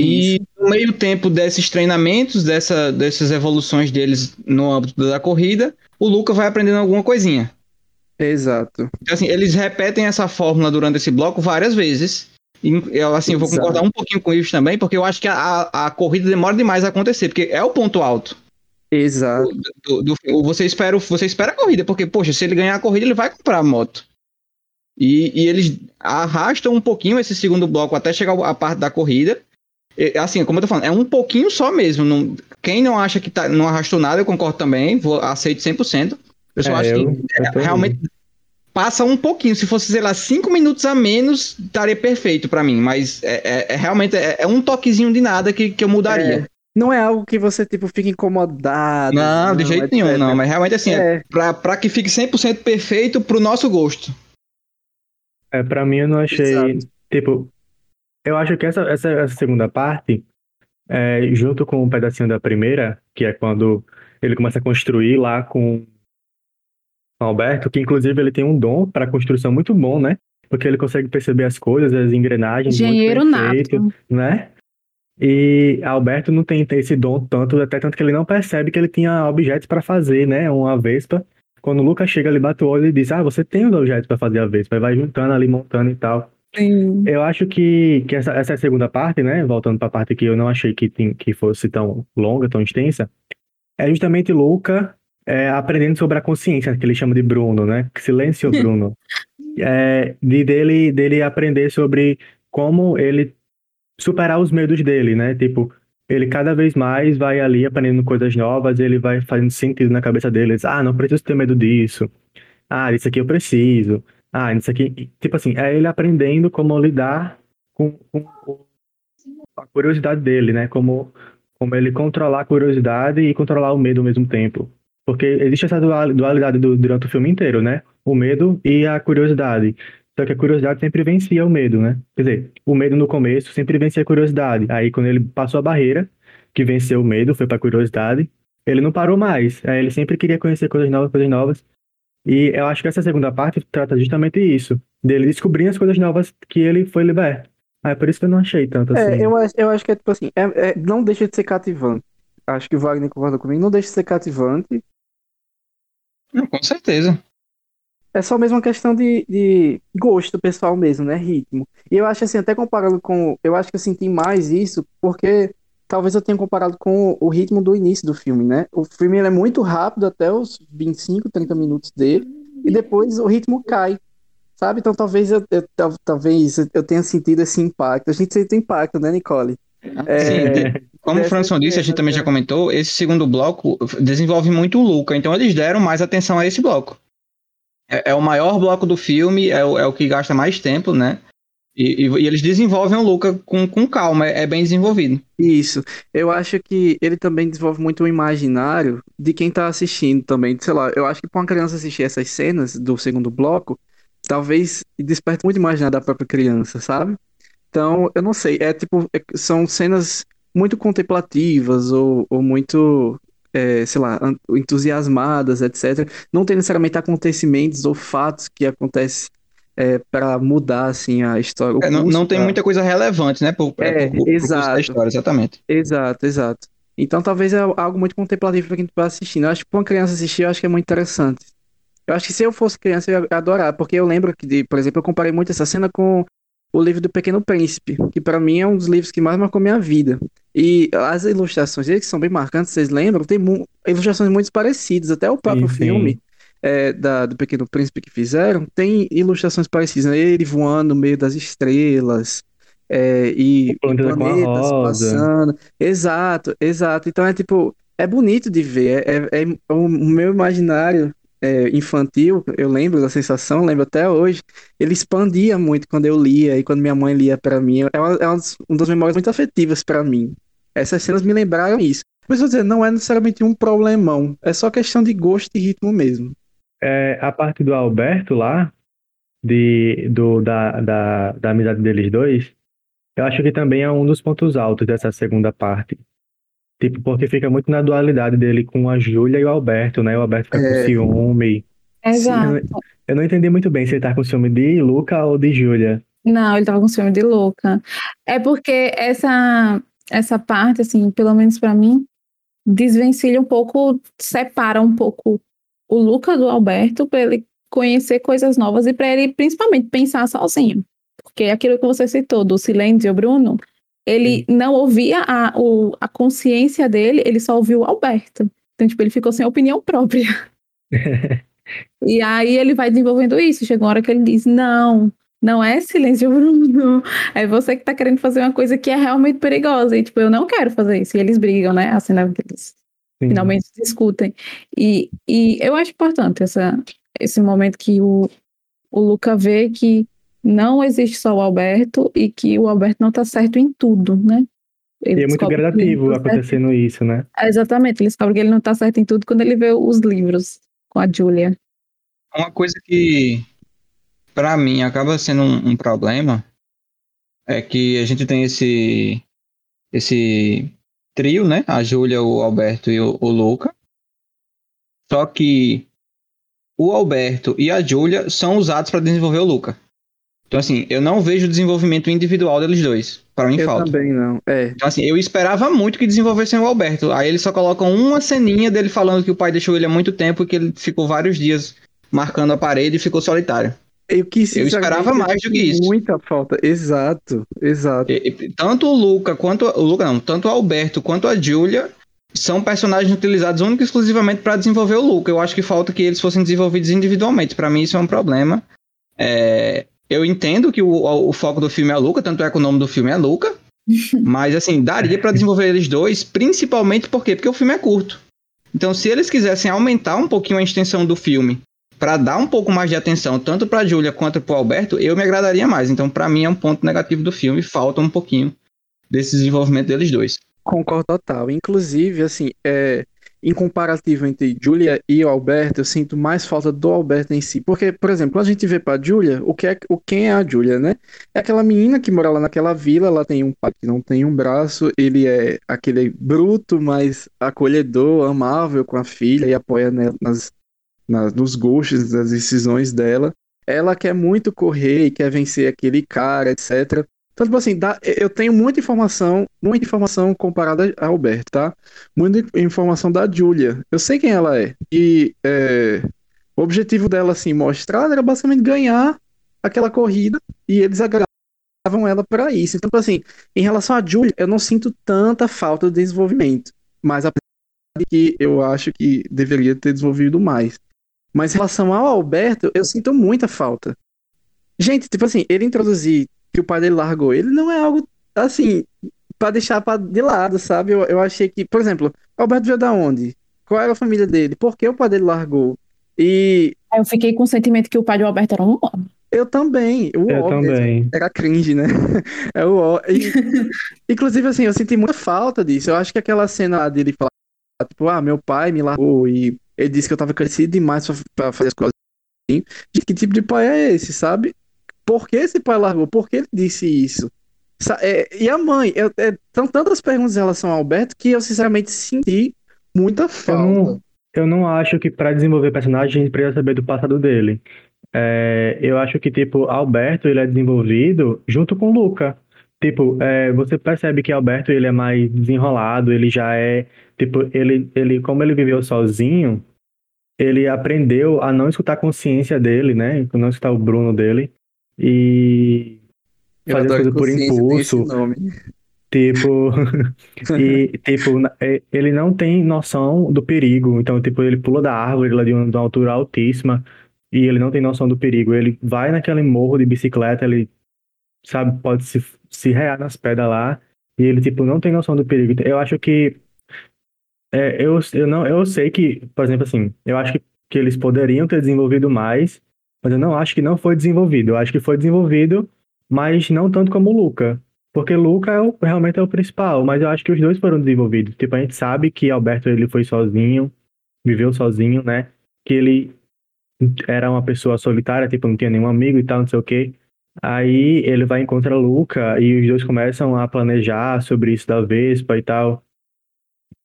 e no meio tempo desses treinamentos, dessa, dessas evoluções deles no âmbito da corrida, o Luca vai aprendendo alguma coisinha. Exato. Então, assim, eles repetem essa fórmula durante esse bloco várias vezes. E, eu, assim, eu vou concordar um pouquinho com isso também, porque eu acho que a, a, corrida demora demais a acontecer, porque é o ponto alto. Exato. Do, do- você, espera, você espera a corrida, porque, poxa, se ele ganhar a corrida, ele vai comprar a moto. E, e eles arrastam um pouquinho esse segundo bloco até chegar a parte da corrida. é, assim, como eu tô falando, é um pouquinho só mesmo. Não, quem não acha que tá, não arrastou nada, eu concordo também, vou, aceito 100%. Eu só É, acho eu- que eu é, realmente passa um pouquinho. Se fosse, sei lá, cinco minutos a menos, estaria perfeito pra mim. Mas é, é- é realmente é, é um toquezinho de nada que, que eu mudaria. Não é algo que você, tipo, fica incomodado. não, de jeito nenhum, não. Mas realmente assim, é. É, pra, pra que fique 100% perfeito pro nosso gosto. É, pra mim eu não achei. Exato. Tipo, eu acho que essa, essa, essa segunda parte, é, junto com um pedacinho da primeira, que é quando ele começa a construir lá com o Alberto, que inclusive ele tem um dom para construção muito bom, né? Porque ele consegue perceber as coisas, as engrenagens, Engenheiro perfeito, nato. né? E Alberto não tem esse dom tanto, até tanto que ele não percebe que ele tinha objetos para fazer, né? Uma Vespa. Quando o Lucas chega, ele bate o olho e diz: Ah, você tem os objetos para fazer a Vespa. E vai juntando ali, montando e tal. Sim. Eu acho que, que essa, essa é a segunda parte, né? Voltando para a parte que eu não achei que, que fosse tão longa, tão extensa. É justamente Luca é, aprendendo sobre a consciência, que ele chama de Bruno, né? Silêncio, Bruno. É, de dele, dele aprender sobre como ele superar os medos dele, né? Tipo, ele cada vez mais vai ali aprendendo coisas novas, ele vai fazendo sentido na cabeça dele. Diz, ah, não preciso ter medo disso. Ah, isso aqui eu preciso. Ah, isso aqui. Tipo assim, é ele aprendendo como lidar com, com, a curiosidade dele, né? Como, como ele controlar a curiosidade e controlar o medo ao mesmo tempo. Porque existe essa dual- dualidade do- durante o filme inteiro, né? O medo e a curiosidade. Só que a curiosidade sempre vencia o medo, né? Quer dizer, o medo no começo sempre vencia a curiosidade. Aí, quando ele passou a barreira, que venceu o medo, foi pra curiosidade, ele não parou mais. Aí, ele sempre queria conhecer coisas novas, coisas novas. E eu acho que essa segunda parte trata justamente isso, dele descobrindo as coisas novas que ele foi liberto. Ah, é por isso que eu não achei tanto assim. É, eu acho, eu acho que é tipo assim, é- é- não deixa de ser cativante. Acho que o Wagner concorda comigo, não deixa de ser cativante. Não, com certeza. É só mesmo uma questão de, de gosto pessoal mesmo, né? Ritmo. E eu acho assim, até comparando com. Eu acho que eu senti mais isso porque talvez eu tenha comparado com o ritmo do início do filme, né? O filme é muito rápido até os 25, 30 minutos dele, e depois o ritmo cai. Sabe? Então talvez eu, eu- tal- talvez eu tenha sentido esse impacto. A gente sente impacto, né, Nicole? É, Sim, como o Franson disse, a gente também já né? comentou, esse segundo bloco desenvolve muito o Luca, então eles deram mais atenção a esse bloco. É, é o maior bloco do filme, é o, é o que gasta mais tempo, né? E, e- e eles desenvolvem o Luca com, com calma, é, é bem desenvolvido. Isso. Eu acho que ele também desenvolve muito o imaginário de quem tá assistindo também. Sei lá, eu acho que pra uma criança assistir essas cenas do segundo bloco, talvez desperte muito o imaginário da própria criança, sabe? Então, eu não sei, é tipo, é- são cenas muito contemplativas ou, ou muito, é, sei lá, entusiasmadas, etc. Não tem necessariamente acontecimentos ou fatos que acontecem é, para mudar, assim, a história. É, não, não tem muita coisa relevante, né? Pro, É, pro- pro exato. da história, exatamente. Exato, exato. Então talvez é algo muito contemplativo para quem tá assistindo. Eu acho que pra uma criança assistir, eu acho que é muito interessante. Eu acho que se eu fosse criança, eu ia adorar, porque eu lembro que, de- por exemplo, eu comparei muito essa cena com o livro do Pequeno Príncipe, que para mim é um dos livros que mais marcou minha vida. E as ilustrações dele, que são bem marcantes, vocês lembram? Tem ilustrações muito parecidas, até o próprio Sim, sim. filme é, da, do Pequeno Príncipe que fizeram, tem ilustrações parecidas, né? Ele voando no meio das estrelas, é, e, a planetas passando. Exato, exato. Então é tipo, é bonito de ver. É, é- é o meu imaginário é, infantil, eu lembro da sensação, lembro até hoje. Ele expandia muito quando eu lia e quando minha mãe lia pra mim. É uma, é uma das, memórias muito afetivas pra mim. Essas cenas me lembraram isso. Mas vou dizer, não é necessariamente um problemão. É só questão de gosto e ritmo mesmo. É, a parte do Alberto lá, de, do, da, da, da amizade deles dois, eu acho que também é um dos pontos altos dessa segunda parte. Tipo, porque fica muito na dualidade dele com a Júlia e o Alberto, né? O Alberto fica É. com ciúme. Exato. Eu não entendi muito bem se ele tá com ciúme de Luca ou de Júlia. Não, ele tava com ciúme de Luca. É porque essa essa parte, assim, pelo menos pra mim, desvencilha um pouco, separa um pouco o Luca do Alberto para ele conhecer coisas novas e para ele principalmente pensar sozinho. Porque é aquilo que você citou do silêncio, Bruno, ele não ouvia a, o, a consciência dele, ele só ouviu o Alberto. Então, tipo, ele ficou sem opinião própria. E aí ele vai desenvolvendo isso. Chega uma hora que ele diz: Não, Não é silêncio, Bruno. É você que tá querendo fazer uma coisa que é realmente perigosa. E, tipo, eu não quero fazer isso. E eles brigam, né? Assim, né? Eles Sim. finalmente discutem. E, e eu acho importante essa, esse momento que o, o Luca vê que não existe só o Alberto e que o Alberto não tá certo em tudo, né? Ele E é muito gradativo tá certo acontecendo isso, né? é, Exatamente, ele descobre que ele não tá certo em tudo quando ele vê os livros com a Julia. Uma coisa que, pra mim, acaba sendo um, um problema é que a gente tem esse esse trio, né? A Júlia, o Alberto e o, o Luca. Só que o Alberto e a Júlia são usados para desenvolver o Luca. Então, assim, eu não vejo o desenvolvimento individual deles dois. Para mim, Eu falta. também não. É. Então, assim, eu esperava muito que desenvolvessem o Alberto. Aí eles só colocam uma ceninha dele falando que o pai deixou ele há muito tempo e que ele ficou vários dias marcando a parede e ficou solitário. Eu, quis, Eu esperava mais do que isso. Muita falta. Exato, exato. E- e tanto o Luca quanto o Luca não, tanto o Alberto quanto a Julia são personagens utilizados única e exclusivamente para desenvolver o Luca. Eu acho que falta que eles fossem desenvolvidos individualmente. Para mim isso é um problema. É, eu entendo que o, o foco do filme é o Luca, tanto é que o nome do filme é Luca. Mas assim, daria para desenvolver eles dois, principalmente por quê? Porque o filme é curto. Então, se eles quisessem aumentar um pouquinho a extensão do filme para dar um pouco mais de atenção tanto para Julia quanto para Alberto, eu me agradaria mais. Então, para mim é um ponto negativo do filme, falta um pouquinho desse desenvolvimento deles dois. Concordo total. Inclusive, assim, é, em comparativo entre Julia e o Alberto, eu sinto mais falta do Alberto em si. Porque, por exemplo, quando a gente vê pra Julia, o que é, o, quem é a Julia, né? É aquela menina que mora lá naquela vila, ela tem um pai que não tem um braço, ele é aquele bruto, mas acolhedor, amável com a filha e apoia nas, nas, nos gostos, nas decisões dela. Ela quer muito correr e quer vencer aquele cara, etc. Então, tipo assim, dá- eu tenho muita informação, muita informação comparada a Alberto, tá? Muita informação da Julia. Eu sei quem ela é. E é, o objetivo dela, assim, mostrado era basicamente ganhar aquela corrida e eles agravavam ela para isso. Então, tipo assim, em relação a Julia, eu não sinto tanta falta de desenvolvimento. Mas apesar de que eu acho que deveria ter desenvolvido mais. Mas em relação ao Alberto, eu sinto muita falta. Gente, tipo assim, ele introduzir que o pai dele largou ele não é algo assim pra deixar pra, de lado, sabe? Eu, eu achei que, por exemplo, Alberto veio da onde? Qual era a família dele? Por que o pai dele largou? E Aí eu fiquei com o sentimento que o pai do Alberto era um homem. eu também, o Eu óbvio, também. era cringe, né? É o ó- e- Inclusive, assim, eu senti muita falta disso. Eu acho que aquela cena lá dele falar, tipo, ah, meu pai me largou e ele disse que eu tava crescido demais pra, pra fazer as coisas assim. Gente, que tipo de pai é esse, sabe? Por que esse pai largou? Por que ele disse isso? É, e a mãe? Eu- é, são tantas perguntas em relação ao Alberto que eu, sinceramente, senti muita Eu falta. não, eu não acho que para desenvolver personagem a gente precisa saber do passado dele. É, eu acho que, tipo, Alberto, ele é desenvolvido junto com Luca. Tipo, é, você percebe que Alberto, ele é mais desenrolado, ele já é, tipo, ele, ele, como ele viveu sozinho, ele aprendeu a não escutar a consciência dele, né? Não escutar o Bruno dele. E fazer coisas por impulso. Tipo, e tipo, é, ele não tem noção do perigo. Então, tipo, ele pula da árvore lá de uma, de uma altura altíssima e ele não tem noção do perigo. Ele vai naquele morro de bicicleta, ele sabe, pode se, se rear nas pedras lá e ele, tipo, não tem noção do perigo. Eu acho que é, eu, eu não, eu sei que, por exemplo, assim, eu acho que, que eles poderiam ter desenvolvido mais, mas eu não acho que não foi desenvolvido. Eu acho que foi desenvolvido, mas não tanto como o Luca. Porque Luca é o- realmente é o principal, mas eu acho que os dois foram desenvolvidos. Tipo, a gente sabe que Alberto ele foi sozinho, viveu sozinho, né? Que ele era uma pessoa solitária, tipo, não tinha nenhum amigo e tal, não sei o quê. Aí ele vai encontrar Luca e os dois começam a planejar sobre isso da Vespa e tal.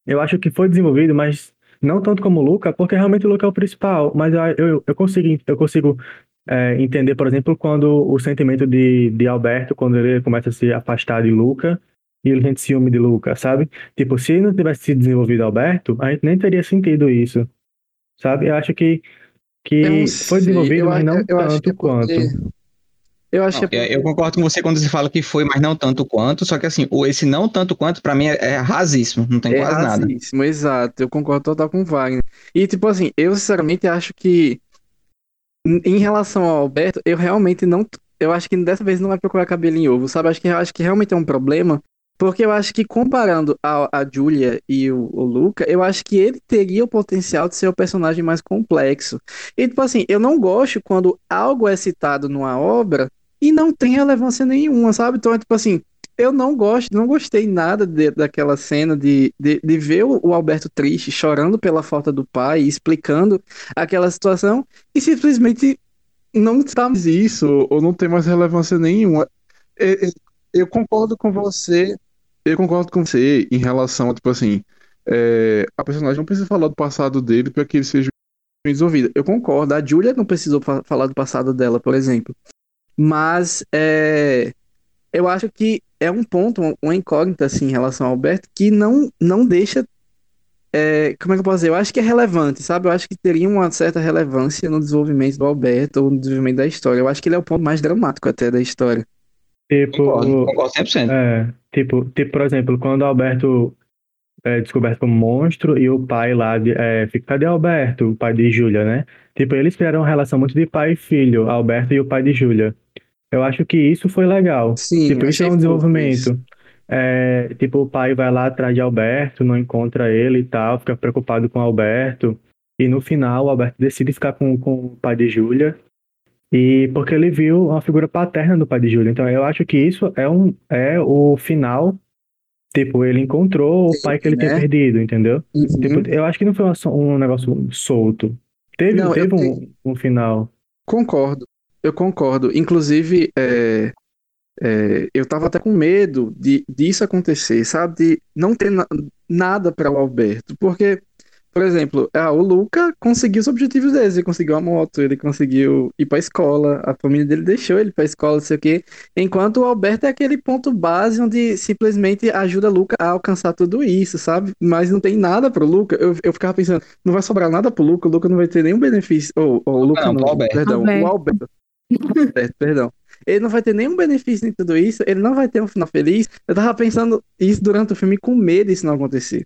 Eu acho que foi desenvolvido, mas não tanto como o Luca, porque realmente o Luca é o principal. Mas eu, eu, eu consigo, eu consigo é, entender, por exemplo, quando o sentimento de, de Alberto, quando ele começa a se afastar de Luca e ele sente ciúme de Luca, sabe? Tipo, se não tivesse sido desenvolvido Alberto, a gente nem teria sentido isso, sabe? Eu acho que, que Eu foi desenvolvido, eu mas não eu que é tanto quanto. Eu acho Não, que é eu concordo com você quando você fala que foi, mas não tanto quanto. Só que assim, esse não tanto quanto, pra mim, é, é rasíssimo. Não tem É quase nada. racismo, exato. Eu concordo total com o Wagner. E, tipo assim, eu sinceramente acho que, em em relação ao Alberto, eu realmente não. eu acho que dessa vez não vai procurar cabelo em ovo, sabe? Acho que, acho que realmente é um problema. Porque eu acho que comparando a, a Julia e o, o Luca, eu acho que ele teria o potencial de ser o personagem mais complexo. E, tipo assim, eu não gosto quando algo é citado numa obra e não tem relevância nenhuma, sabe? Então, é tipo assim, eu não gosto, não gostei nada de, daquela cena de, de, de ver o, Alberto triste, chorando pela falta do pai, explicando aquela situação, e simplesmente não está mais isso, ou não tem mais relevância nenhuma. Eu, eu concordo com você, eu concordo com você em relação a, tipo assim, é, a personagem não precisa falar do passado dele para que ele seja resolvido. Eu concordo, a Julia não precisou fa falar do passado dela, por exemplo. Mas é, eu acho que é um ponto, uma incógnita assim, em relação ao Alberto, que não, não deixa. É, como é que eu posso dizer? Eu acho que é relevante, sabe? Eu acho que teria uma certa relevância no desenvolvimento do Alberto ou no desenvolvimento da história. Eu acho que ele é o ponto mais dramático até da história. Tipo, concordo, concordo 100%. É, tipo, tipo, por exemplo, quando o Alberto é descoberto como monstro e o pai lá de, é, fica, cadê Alberto? O pai de Júlia, né? Tipo, eles criaram uma relação muito de pai e filho, Alberto e o pai de Júlia. Eu acho que isso foi legal. Sim, tipo, isso é um desenvolvimento. É, tipo, o pai vai lá atrás de Alberto, não encontra ele e tal, fica preocupado com Alberto. E no final, o Alberto decide ficar com, com o pai de Júlia. E porque ele viu uma figura paterna do pai de Júlia. Então, eu acho que isso é, um, é o final. Tipo, ele encontrou o pai que ele né? tinha perdido, entendeu? Uhum. Tipo, eu acho que não foi um negócio solto. Teve, não, teve um, um final. Concordo. Eu concordo. Inclusive, é, é, eu tava até com medo de, disso acontecer, sabe? De não ter na, nada para o Alberto. Porque, por exemplo, ah, o Luca conseguiu os objetivos dele. Ele conseguiu a moto, ele conseguiu ir pra escola, a família dele deixou ele pra escola, não sei o quê. Enquanto o Alberto é aquele ponto base onde simplesmente ajuda o Luca a alcançar tudo isso, sabe? Mas não tem nada pro Luca. Eu, eu ficava pensando, não vai sobrar nada pro Luca, o Luca não vai ter nenhum benefício. Ou oh, oh, o Luca não, não, Alberto. perdão, Alberto. o Alberto perdão. Ele não vai ter nenhum benefício em tudo isso, ele não vai ter um final feliz. Eu tava pensando isso durante o filme com medo disso não acontecer.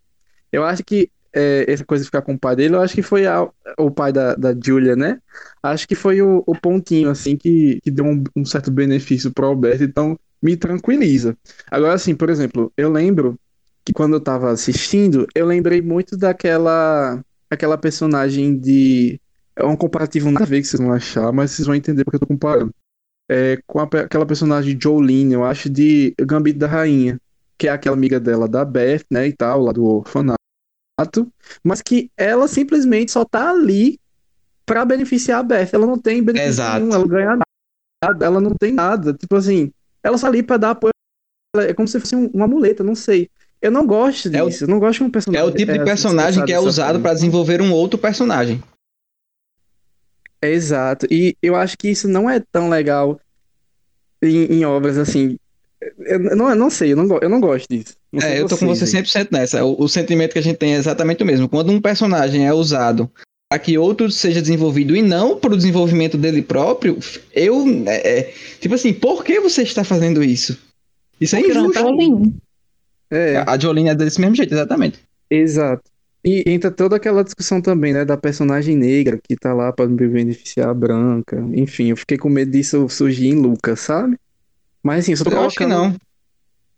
Eu acho que é, essa coisa de ficar com o pai dele, eu acho que foi a, o pai da, da Julia, né? Acho que foi o, o pontinho, assim, que, que deu um, um certo benefício pro Alberto, então me tranquiliza. Agora, assim, por exemplo, eu lembro que quando eu tava assistindo, eu lembrei muito daquela aquela personagem de é um comparativo nada a ver que vocês vão achar, mas vocês vão entender porque eu tô comparando. É, com a, aquela personagem Jolene, eu acho, de Gambito da Rainha, que é aquela amiga dela da Beth, né, e tal, lá do orfanato, mas que ela simplesmente só tá ali para beneficiar a Beth. Ela não tem benefício Exato. nenhum, ela ganha nada, ela não tem nada. Tipo assim, ela só ali pra dar apoio. É como se fosse uma muleta, não sei. Eu não gosto disso, é o, eu não gosto de um personagem. É o tipo de personagem que é usado para desenvolver um outro personagem. Exato. E eu acho que isso não é tão legal em, em obras assim. Eu não, eu não sei, eu não, eu não gosto disso. É, eu tô com você 100% nessa. O, o sentimento que a gente tem é exatamente o mesmo. Quando um personagem é usado para que outro seja desenvolvido e não para o desenvolvimento dele próprio, eu. É, é, tipo assim, por que você está fazendo isso? Isso é injusto. É. A Jolene é desse mesmo jeito, exatamente. Exato. E entra toda aquela discussão também, né, da personagem negra que tá lá para beneficiar a branca. Enfim, eu fiquei com medo disso surgir em Lucas, sabe? Mas assim, eu só tô eu colocando. Acho que não.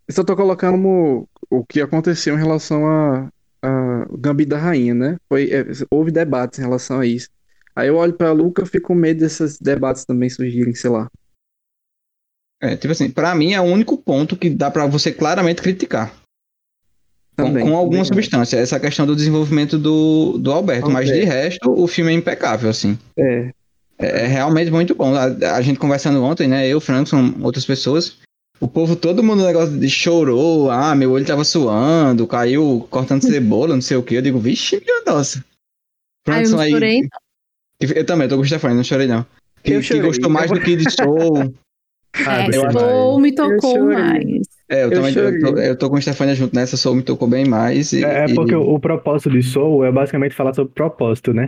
Eu só tô colocando o que aconteceu em relação a, a Gambito da Rainha, né? Foi, é, houve debates em relação a isso. Aí eu olho pra Luca e fico com medo desses debates também surgirem, sei lá. É, tipo assim, pra mim é o único ponto que dá pra você claramente criticar. Também, com, com alguma substância. Essa questão do desenvolvimento do, do Alberto. Alberto. Mas de resto, o filme é impecável, assim. É. É, é realmente muito bom. A, a, gente conversando ontem, né? Eu, Frankson, outras pessoas. O povo, todo mundo negócio de chorou. Ah, meu olho tava suando, caiu cortando cebola, não sei o que. Eu digo, vixe, meu nossa. Ah, eu não chorei. Aí, eu também, tô com o Stefani, não chorei não. Que, que gostou mais do que de Soul. Ah, é, Soul me tocou mais. É, eu, eu também eu tô, eu tô, com o Stefania junto nessa, Soul me tocou bem mais. E, é, é porque e... o, o, propósito de Soul é basicamente falar sobre propósito, né?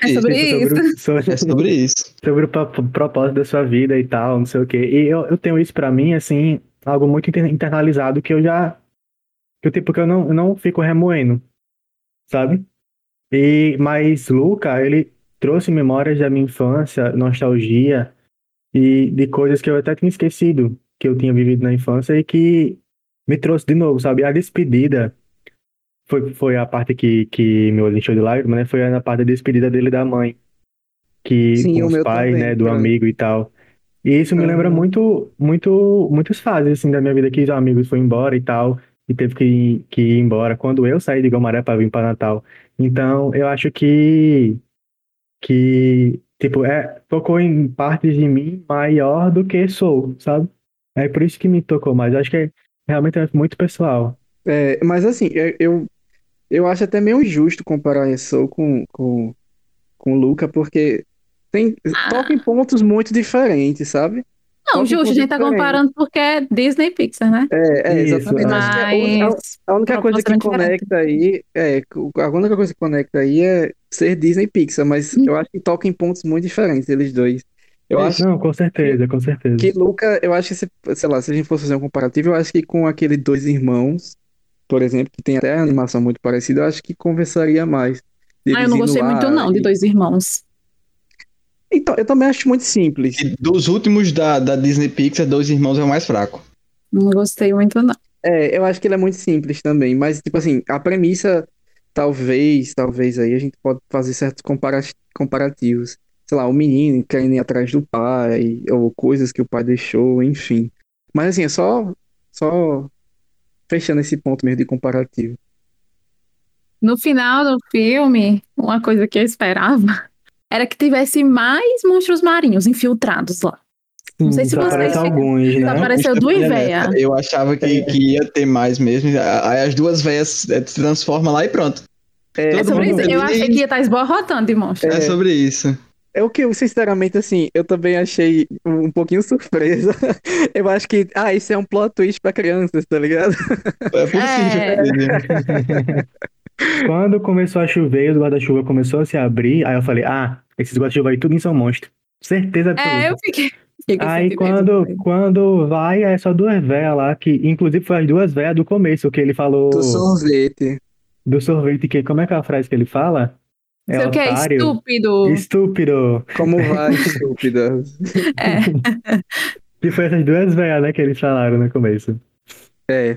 É sobre isso. Sobre, é sobre isso. Sobre o propósito da sua vida e tal, não sei o quê. E eu, eu tenho isso pra mim, assim, algo muito internalizado que eu já. Que, tipo, que eu não, eu não fico remoendo, sabe? E, mas Luca, ele trouxe memórias da minha infância, nostalgia, e de coisas que eu até tinha esquecido que eu tinha vivido na infância e que me trouxe de novo, sabe? A despedida foi, foi a parte que, que olho encheu de lágrimas, né? Foi na parte da despedida dele da mãe, que Sim, com o os pais, também, né? Do cara. amigo e tal. E isso me lembra muito, muito, muitas fases, assim, da minha vida que os amigos foram embora e tal, e teve que, que ir embora quando eu saí de Gomaré para vir para Natal. Então, eu acho que, que, tipo, é, tocou em partes de mim maior do que sou, sabe? É por isso que me tocou mais. Eu acho que é, realmente é muito pessoal. É, mas assim, eu, eu, acho até meio injusto comparar isso com, com, com o Luca, porque tem, Ah. toca em pontos muito diferentes, sabe? Não, Toca justo, a gente tá comparando porque é Disney e Pixar, né? É, é, Isso, exatamente. é. Mas. A única coisa que conecta aí é, a única coisa que conecta aí é ser Disney e Pixar, mas eu acho que toca em pontos muito diferentes eles dois. Eu acho Não, com certeza, com certeza. que Luca, eu acho que se, sei lá, se a gente fosse fazer um comparativo, eu acho que com aquele Dois Irmãos, por exemplo, que tem até a animação muito parecida, eu acho que conversaria mais. Ah, eu não gostei lá muito, não, de Dois Irmãos. Então, eu também acho muito simples. E dos últimos da, da Disney Pixar, Dois Irmãos é o mais fraco. Não gostei muito, não. É, eu acho que ele é muito simples também, mas, tipo assim, a premissa, talvez, talvez aí a gente pode fazer certos compara- comparativos. Sei lá, o menino querendo ir atrás do pai, ou coisas que o pai deixou, enfim. Mas, assim, é só, só fechando esse ponto mesmo de comparativo. No final do filme, uma coisa que eu esperava era que tivesse mais monstros marinhos infiltrados lá. Não sei se vocês alguns, né? apareceu duas véias. Eu achava que, que ia ter mais mesmo. Aí as duas velhas eh, se transformam lá e pronto. É, É sobre isso. Eu achei que ia estar esborrotando de monstro. É, sobre isso. É o que eu, sinceramente, assim, eu também achei um pouquinho surpresa. Eu acho que, ah, isso é um plot twist pra crianças, tá ligado? É possível. É. Quando começou a chover e o guarda-chuva começou a se abrir, aí eu falei, ah, esses guarda-chuva aí tudo são monstros. Certeza absoluta. É, eu fiquei. fiquei Aí quando, quando vai, é só duas véias lá, que inclusive foi as duas véias do começo, que ele falou Do sorvete. do sorvete, que como é que é a frase que ele fala? É Sei o que é estúpido. Estúpido. Como vai, estúpida? É. Que foi essas duas véias, né, que eles falaram no começo. É.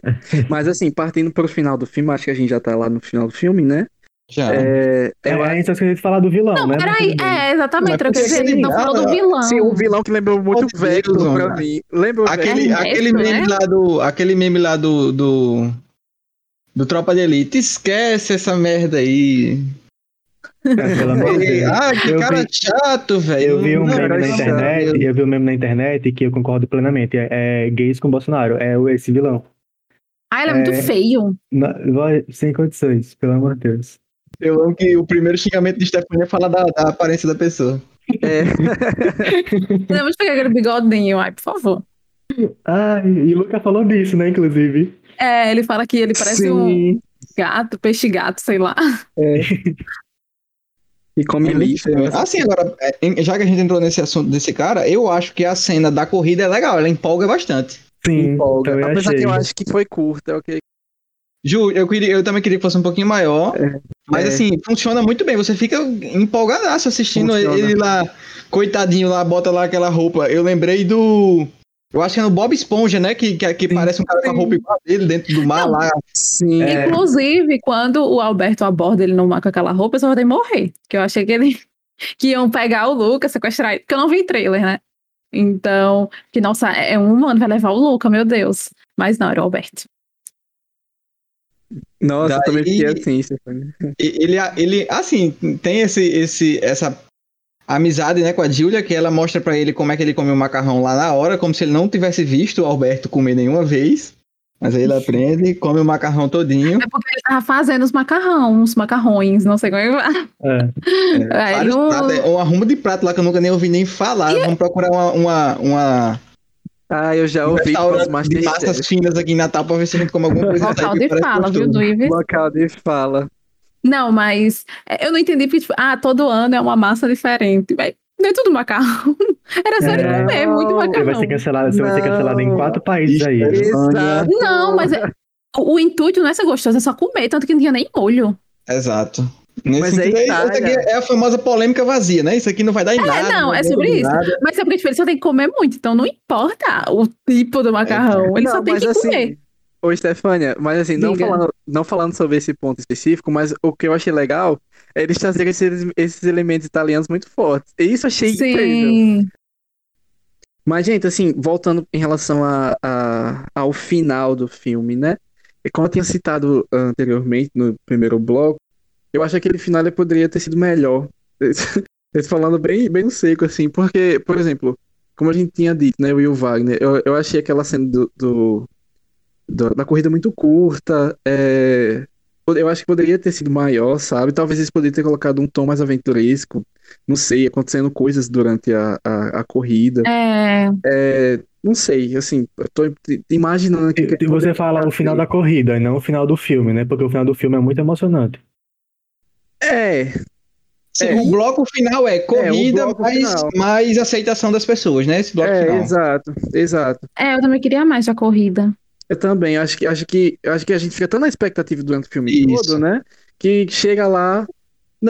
Mas assim, partindo pro final do filme, acho que a gente já tá lá no final do filme, né? Já. É, É, eu a gente só falar do vilão, Não, né? peraí. É, exatamente. Mas o porque Ele não falou do ah, vilão. Sim, um vilão que lembrou muito o Vector pra mim. Lembra o Aquele, É Vector? aquele meme né? lá do. Aquele meme lá do. Do, do Tropa de Elite. Esquece essa merda aí. Ah, pelo amor de Ei, Deus. ah, que Eu cara vi- chato, velho. Eu vi um Não, meme na internet, eu vi um meme na internet que eu concordo plenamente. É, é gays com Bolsonaro, é o- esse vilão. Ah, ele é muito É. feio. Na- vai- sem condições, pelo amor de Deus. Eu amo que o primeiro xingamento de Stephanie é falar da, da aparência da pessoa. É, Podemos pegar aquele bigodinho, ai, por favor. Ah, e o Luca falou disso, né, inclusive. É, ele fala que ele parece um sim. gato, peixe gato, sei lá. E come lixo. né? Assim, agora, é, já que a gente entrou nesse assunto desse cara, eu acho que a cena da corrida é legal, ela empolga bastante. Sim, Empolga. Apesar achei. que eu acho que foi curta, ok? Ju, eu, queria, eu também queria que fosse um pouquinho maior, mas é. assim, funciona muito bem, você fica empolgadaço assistindo Funciona. ele lá, coitadinho lá, bota lá aquela roupa. Eu lembrei do. Eu acho que é no Bob Esponja, né? Que, que, que parece um cara com a roupa igual a dele dentro do mar Não. lá. Sim. É. Inclusive, quando o Alberto aborda ele no mar com aquela roupa, eu só vou morrer. Que eu achei que ele que iam pegar o Lucas, sequestrar ele. Porque eu não vi trailer, né? Então, que nossa, é um humano, vai levar o Luca, meu Deus. Mas não, era o Alberto. Nossa, eu também Daí- fiquei assim, Stephanie. Ele, ele assim, tem esse, esse, essa amizade, né, com a Julia, que ela mostra pra ele como é que ele come o macarrão lá na hora, como se ele não tivesse visto o Alberto comer nenhuma vez. Mas aí ele aprende, come o macarrão todinho. É porque ele tava fazendo os macarrão, os macarrões, não sei como é que vai. É. É, pratos, é um arrumo de prato lá que eu nunca nem ouvi nem falar. Vamos procurar uma, uma, uma Ah, eu já ouvi de massas finas aqui em Natal pra ver se a gente come alguma coisa Local de fala, viu, gostoso. do Ives? Local de fala. Não, mas é, eu não entendi porque, tipo, ah, todo ano é uma massa diferente. Mas não é tudo macarrão. Era só ele É. comer muito Não, Você vai macarrão. ser cancelado, você vai ser cancelado em Não. quatro países aí. Exato. Não, mas é- o, intuito não é ser gostoso, é só comer, tanto que não tinha nem molho. Exato. Nesse Mas aí tá, né? é a famosa polêmica vazia, né? Isso aqui não vai dar em É, nada. não, vai é sobre isso. nada. Mas sabe porque tipo, ele só tem que comer muito, então não importa o tipo do macarrão. Ele só Não, tem mas que assim, comer. Ô, Stefânia, mas assim, não Diga. falando, não falando sobre esse ponto específico, mas o que eu achei legal é eles trazerem esses, esses elementos italianos muito fortes. E isso eu achei incrível. Sim. Mas, gente, assim, voltando em relação a, a- ao final do filme, né? Como eu tinha citado anteriormente no primeiro bloco, eu acho que aquele final ele poderia ter sido melhor. Eles falando bem, bem no seco, assim, porque, por exemplo, como a gente tinha dito, né, o Will Wagner, eu, eu achei aquela cena do, do- da corrida muito curta, é, eu acho que poderia ter sido maior, sabe? Talvez eles poderiam ter colocado um tom mais aventuresco, não sei, acontecendo coisas durante a, a, a corrida. É, É, não sei, assim, eu tô imaginando aqui. E você fala o final da corrida e não o final do filme, né? Porque o final do filme é muito emocionante. É, Sim, É. O bloco final é corrida, bloco mais, final. mais aceitação das pessoas, né? Esse bloco é, final. exato, exato. é, eu também queria mais da corrida. Eu também acho que acho que acho que a gente fica tão na expectativa durante o filme Isso. todo, né? Que chega lá,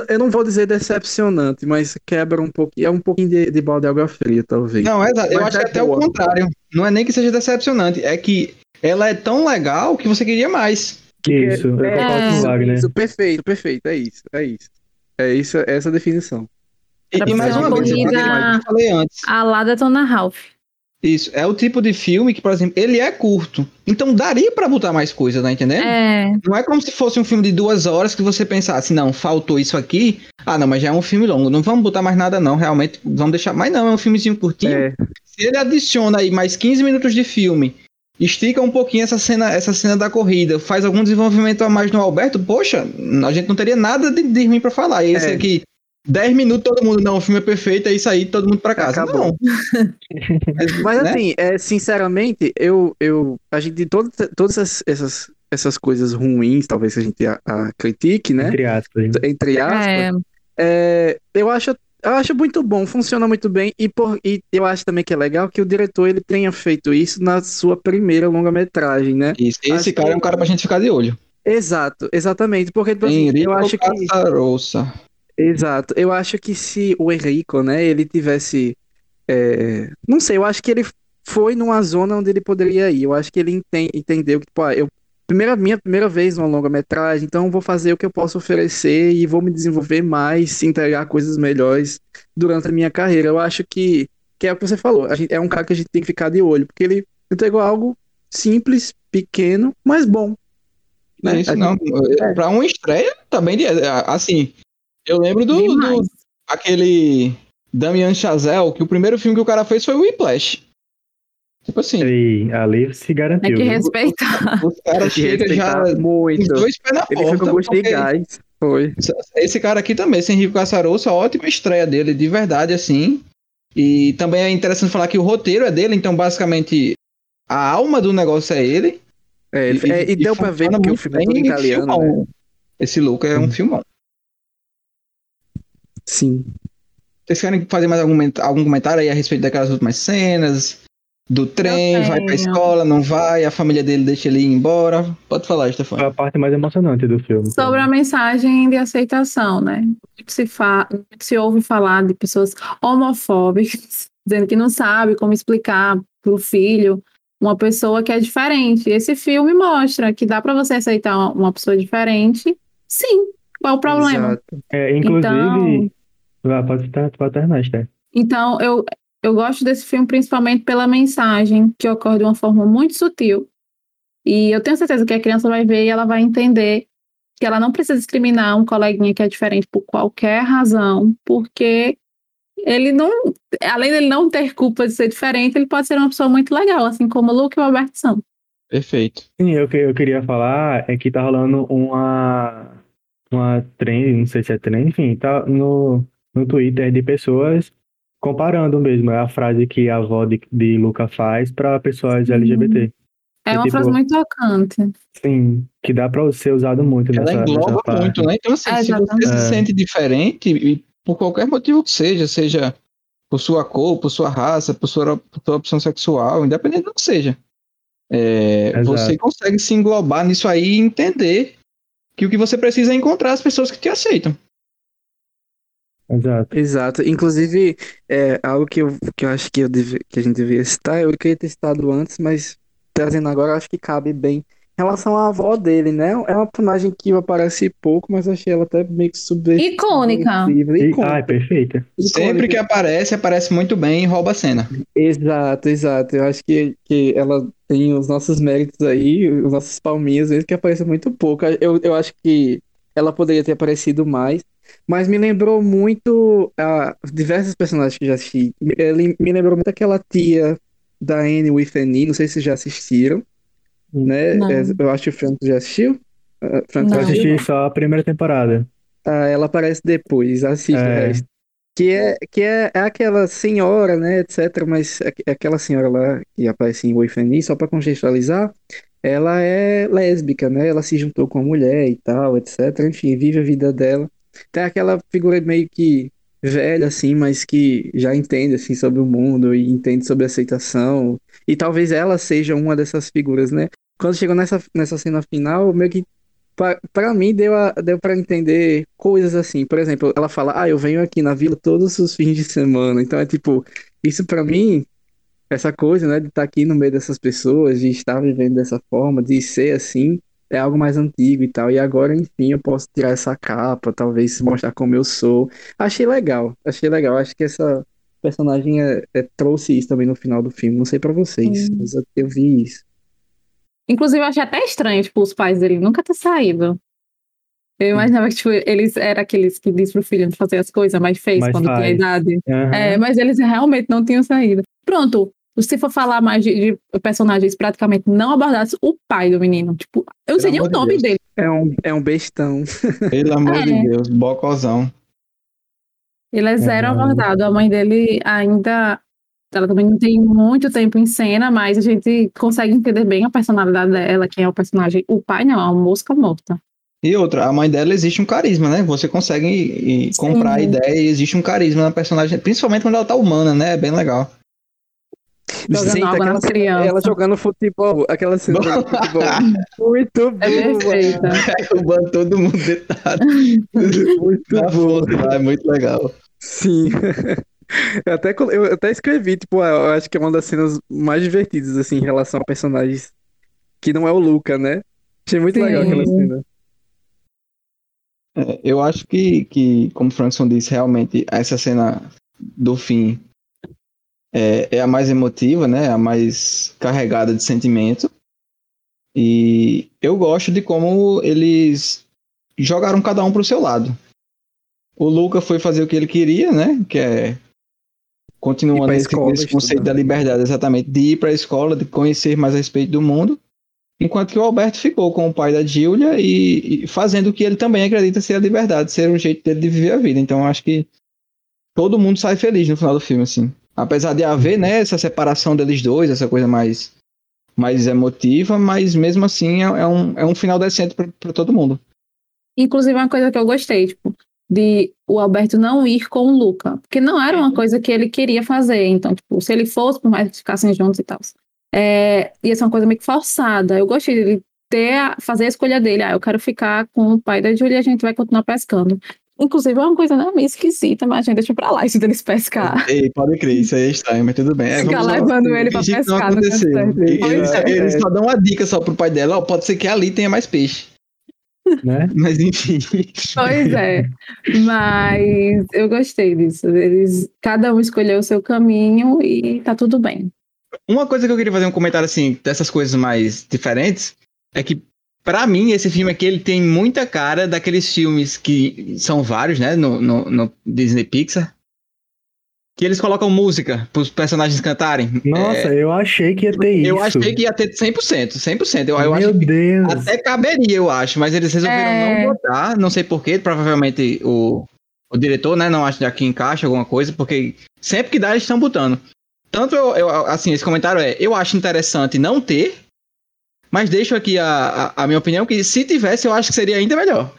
eu não vou dizer decepcionante, mas quebra um pouco, é um pouquinho de, de balde de água fria, talvez. Não, é exato. Eu Mas acho é que até o boa. contrário. Não é nem que seja decepcionante, é que ela é tão legal que você queria mais. Isso, É, com o isso, Wagner. Isso, perfeito, perfeito, é isso, é isso. É isso, é essa a definição. E, e mais uma uma vez, eu corrida- falei- eu falei antes. A lá da Tona Ralph. Isso, é o tipo de filme que, por exemplo, ele é curto. Então daria pra botar mais coisa, tá entendendo? É, Não é como se fosse um filme de duas horas que você pensasse, não, faltou isso aqui. Ah, não, mas já é um filme longo. Não vamos botar mais nada, não. Realmente, vamos deixar. Mas não, é um filmezinho curtinho. É, Se ele adiciona aí mais 15 minutos de filme, estica um pouquinho essa cena, essa cena da corrida, faz algum desenvolvimento a mais no Alberto, poxa, a gente não teria nada de, de ruim pra falar. E esse É. aqui, 10 minutos, todo mundo, não, o filme é perfeito, é isso aí, todo mundo pra casa. Acabou. Não. Mas né? assim, é, sinceramente, eu, eu, a gente, de todas, todas essas, essas, essas coisas ruins, talvez que a gente a, a critique, né? Entre aspas. Entre aspas, é, é, eu acho, eu acho muito bom, funciona muito bem e, por, e eu acho também que é legal que o diretor ele tenha feito isso na sua primeira longa-metragem, né? Isso, esse Acho cara que- é um cara pra gente ficar de olho. Exato, exatamente, porque tipo assim, Henrico eu acho que Casarossa. Exato. Eu acho que se o Henrico, né, ele tivesse. é, Não sei, eu acho que ele foi numa zona onde ele poderia ir. Eu acho que ele enten- entendeu que, pô, eu. Primeira, minha primeira vez numa longa-metragem, então eu vou fazer o que eu posso oferecer e vou me desenvolver mais, entregar coisas melhores durante a minha carreira. Eu acho que, que é o que você falou. Gente, é um cara que a gente tem que ficar de olho, porque ele entregou algo simples, pequeno, mas bom. Não é isso, A não. gente- Pra uma estreia, tá bem de. Assim, eu lembro do, do aquele Damian Chazelle, que o primeiro filme que o cara fez foi o Whiplash. Tipo assim, E ali se É garantiu. que viu? respeitar. os caras Tem que chegam já muito. os dois pés na Ele foi porta. de porque gás. Foi. Esse cara aqui também, esse Henrique Caçarossa, ótima estreia dele, de verdade, assim. E também é interessante falar que o roteiro é dele, então basicamente a alma do negócio é ele. É, ele- é, e, deu pra ver que o filme é todo italiano, né? Esse Luca é um Hum. filmão. Sim. Vocês querem fazer mais algum, algum comentário aí a respeito daquelas últimas cenas? Do trem, vai pra escola, não vai, a família dele deixa ele ir embora. Pode falar, Stefano. Foi a parte mais emocionante do filme. Sobre a mensagem de aceitação, né? Muito se, fa... muito se ouve falar de pessoas homofóbicas, dizendo que não sabe como explicar pro filho uma pessoa que é diferente. Esse filme mostra que dá para você aceitar uma- pessoa diferente. Sim. Qual é o problema? Exato. É, inclusive. Então- Vai, pode, ter- pode terminar, Esther. Então, eu, eu gosto desse filme principalmente pela mensagem que ocorre de uma forma muito sutil. E eu tenho certeza que a criança vai ver e ela vai entender que ela não precisa discriminar um coleguinha que é diferente por qualquer razão, porque ele não, além dele não ter culpa de ser diferente, ele pode ser uma pessoa muito legal, assim como o Luke e o Alberto são. Perfeito. Sim, eu, que- eu queria falar é que tá rolando uma, uma trend, não sei se é trend, enfim, tá no, no Twitter de pessoas comparando mesmo a frase que a avó de, de Luca faz para pessoas Sim. LGBT. É É uma tipo- frase muito tocante. Sim, que dá para ser usado muito Ela nessa, engloba nessa parte. muito, né? Então, assim, É, se você se É. sente diferente, e por qualquer motivo que seja, seja por sua cor, por sua raça, por sua, por sua opção sexual, independente do que seja, é, você consegue se englobar nisso aí e entender Que o que você precisa é encontrar as pessoas que te aceitam. Exato. Exato. Inclusive, é algo que eu, que eu acho que, eu deve- que a gente deveria citar, eu queria ter citado antes, mas trazendo agora, eu acho que cabe bem. Em relação à avó dele, né? É uma personagem que aparece pouco, mas achei ela até meio que subversiva. Icônica. E, Icônica. ai, perfeita. Sempre que aparece, aparece muito bem e rouba a cena. Exato, exato. Eu acho que, que ela tem os nossos méritos aí, os nossos palminhos, mesmo que aparece muito pouco. Eu, eu acho que ela poderia ter aparecido mais, mas me lembrou muito a diversos personagens que já assisti. Ele me lembrou muito aquela tia da Anne with Annie, não sei se já assistiram, né? Não. É, Eu acho que o Frank já assistiu. Ah, Frank Não. Eu já assistiu? assisti só a primeira temporada. Ah, ela aparece depois, assiste o É. resto. Que é, que é, é aquela senhora, né, etc. Mas é- é aquela senhora lá que aparece em Wayfani, só pra contextualizar, ela é lésbica, né? Ela se juntou com a mulher e tal, etc. Enfim, vive a vida dela. Tem aquela figura meio que velha, assim, mas que já entende, assim, sobre o mundo e entende sobre aceitação. E talvez ela seja uma dessas figuras, né? Quando chegou nessa, nessa cena final, meio que pra mim, deu, a, deu pra entender coisas assim. Por exemplo, ela fala, ah, eu venho aqui na vila todos os fins de semana. Então é tipo, isso pra mim, essa coisa, né, de estar aqui no meio dessas pessoas, de estar vivendo dessa forma, de ser assim, é algo mais antigo e tal. E agora, enfim, eu posso tirar essa capa, talvez mostrar como eu sou. Achei legal, achei legal. Acho que essa personagem é- é- trouxe isso também no final do filme. Não sei pra vocês, Sim. mas eu, eu vi isso. Inclusive, eu achei até estranho, tipo, os pais dele nunca ter saído. Eu imaginava que, tipo, eles eram aqueles que diz pro filho fazer as coisas, mas fez Mas quando tinha faz. idade. Aham. É, mas eles realmente não tinham saído. Pronto, se for falar mais de, de personagens praticamente não abordados, o pai do menino. Tipo, eu não sei nem o de nome Deus. dele. É um, é um bestão. Pelo amor É. de Deus, bocozão. Ele é zero Uhum. abordado. A mãe dele ainda. Ela também não tem muito tempo em cena, mas a gente consegue entender bem a personalidade dela, quem é o personagem. O pai não, é uma mosca morta. E outra, a mãe dela existe um carisma, né? Você consegue comprar a ideia e existe um carisma na personagem, principalmente quando ela tá humana, né? É bem legal. Água aquela crianças. Ela jogando futebol, aquela cena jogando futebol. Muito É boa. perfeita. Derrubando todo mundo deitado Muito na boa. foto lá, é muito legal. Sim. Eu até, eu até escrevi, tipo, ah, eu acho que é uma das cenas mais divertidas, assim, em relação a personagens que não é o Luca, né? Achei muito Sim. legal aquela cena. É, eu acho que, que, como o Frankson disse, realmente essa cena do fim é, é a mais emotiva, né? A mais carregada de sentimento. E eu gosto de como eles jogaram cada um pro seu lado. O Luca foi fazer o que ele queria, né? Que é continuando pra esse, escola, esse conceito da liberdade, exatamente, de ir para a escola, de conhecer mais a respeito do mundo. Enquanto que o Alberto ficou com o pai da Giulia e, e fazendo o que ele também acredita ser a liberdade, ser o jeito dele de viver a vida. Então acho que todo mundo sai feliz no final do filme, assim. Apesar de haver, né, essa separação deles dois, essa coisa mais, mais emotiva, mas mesmo assim é, é um, é um final decente para todo mundo. Inclusive, uma coisa que eu gostei, tipo, de o Alberto não ir com o Luca. Porque não era uma coisa que ele queria fazer. Então, tipo, se ele fosse, por mais que ficassem juntos e tal. É, ia ser uma coisa meio que forçada. Eu gostei dele ter a- fazer a escolha dele. Ah, eu quero ficar com o pai da Júlia e a gente vai continuar pescando. Inclusive, é uma coisa né, meio esquisita, mas a gente deixa pra lá isso deles pescar. Ei, pode crer, isso aí é estranho, mas tudo bem. É, Ficar levando ele pra pescar, não aconteceu. Eles, é. eles só dão uma dica só pro pai dela, ó, pode ser que ali tenha mais peixe. Né? Mas enfim. Pois é. Mas eu gostei disso. Eles, cada um escolheu o seu caminho e tá tudo bem. Uma coisa que eu queria fazer um comentário assim, dessas coisas mais diferentes, é que pra mim esse filme aqui ele tem muita cara daqueles filmes que são vários, né, no, no, no Disney Pixar, que eles colocam música pros personagens cantarem. Nossa, eu achei que ia ter É, isso. eu achei que ia ter 100%, 100%. Eu, eu Meu Deus. até caberia, eu acho, mas eles resolveram É. não botar, não sei porquê, provavelmente o, o diretor, né, não acha que encaixa alguma coisa, porque sempre que dá eles estão botando. Tanto eu, eu- assim, esse comentário é, eu acho interessante não ter, mas deixo aqui a, a, a minha opinião que se tivesse eu acho que seria ainda melhor.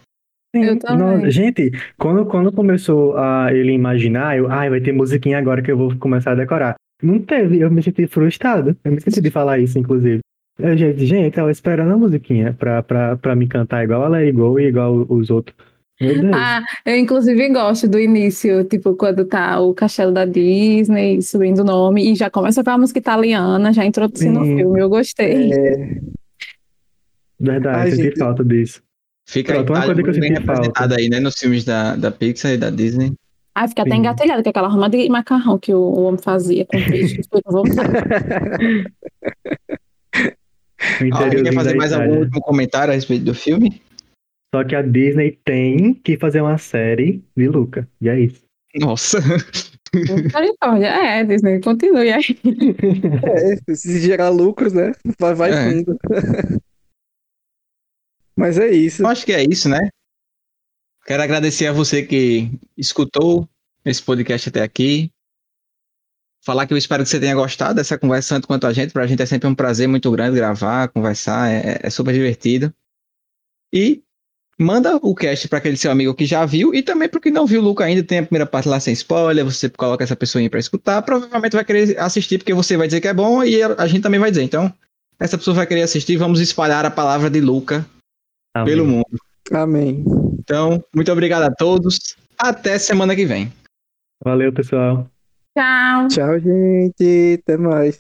Sim, Eu nossa, gente, quando, quando começou a ele imaginar, eu, ai, vai ter musiquinha agora que eu vou começar a decorar. Não teve, eu me senti frustrado. Eu me esqueci de falar isso, inclusive. Eu, gente, gente, tava esperando a musiquinha pra, pra, pra me cantar igual a It Go e igual os outros. Deus. Ah, eu inclusive gosto do início, tipo, quando tá o castelo da Disney subindo o nome e já começa com a música italiana, já introduzindo o Sim. filme. Eu gostei. É, Verdade, Ai, senti gente. falta disso. Fica Pronto, uma Itália coisa que eu senti falta. representada aí, né? Nos filmes da, da Pixar e da Disney. Aí fica até engatilhado com aquela arma de macarrão que o, o homem fazia com peixe. O Alguém quer fazer mais Itália. algum último comentário a respeito do filme? Só que a Disney tem que fazer uma série de Luca. E é isso. Nossa. Misericórdia. É, Disney, continue aí. é, se gerar lucros, né? Vai, vai É. fundo. Mas é isso. Eu acho que é isso, né? Quero agradecer a você que escutou esse podcast até aqui. Falar que eu espero que você tenha gostado dessa conversa tanto quanto a gente. Pra gente é sempre um prazer muito grande gravar, conversar, é, é super divertido. E manda o cast para aquele seu amigo que já viu e também para que não viu o Luca ainda, tem a primeira parte lá sem spoiler, você coloca essa pessoa aí para escutar, provavelmente vai querer assistir porque você vai dizer que é bom e a gente também vai dizer. Então, essa pessoa vai querer assistir, vamos espalhar a palavra de Luca Amém. pelo mundo. Amém. Então, muito obrigado a todos. Até semana que vem. Valeu, pessoal. Tchau. Tchau, gente. Até mais.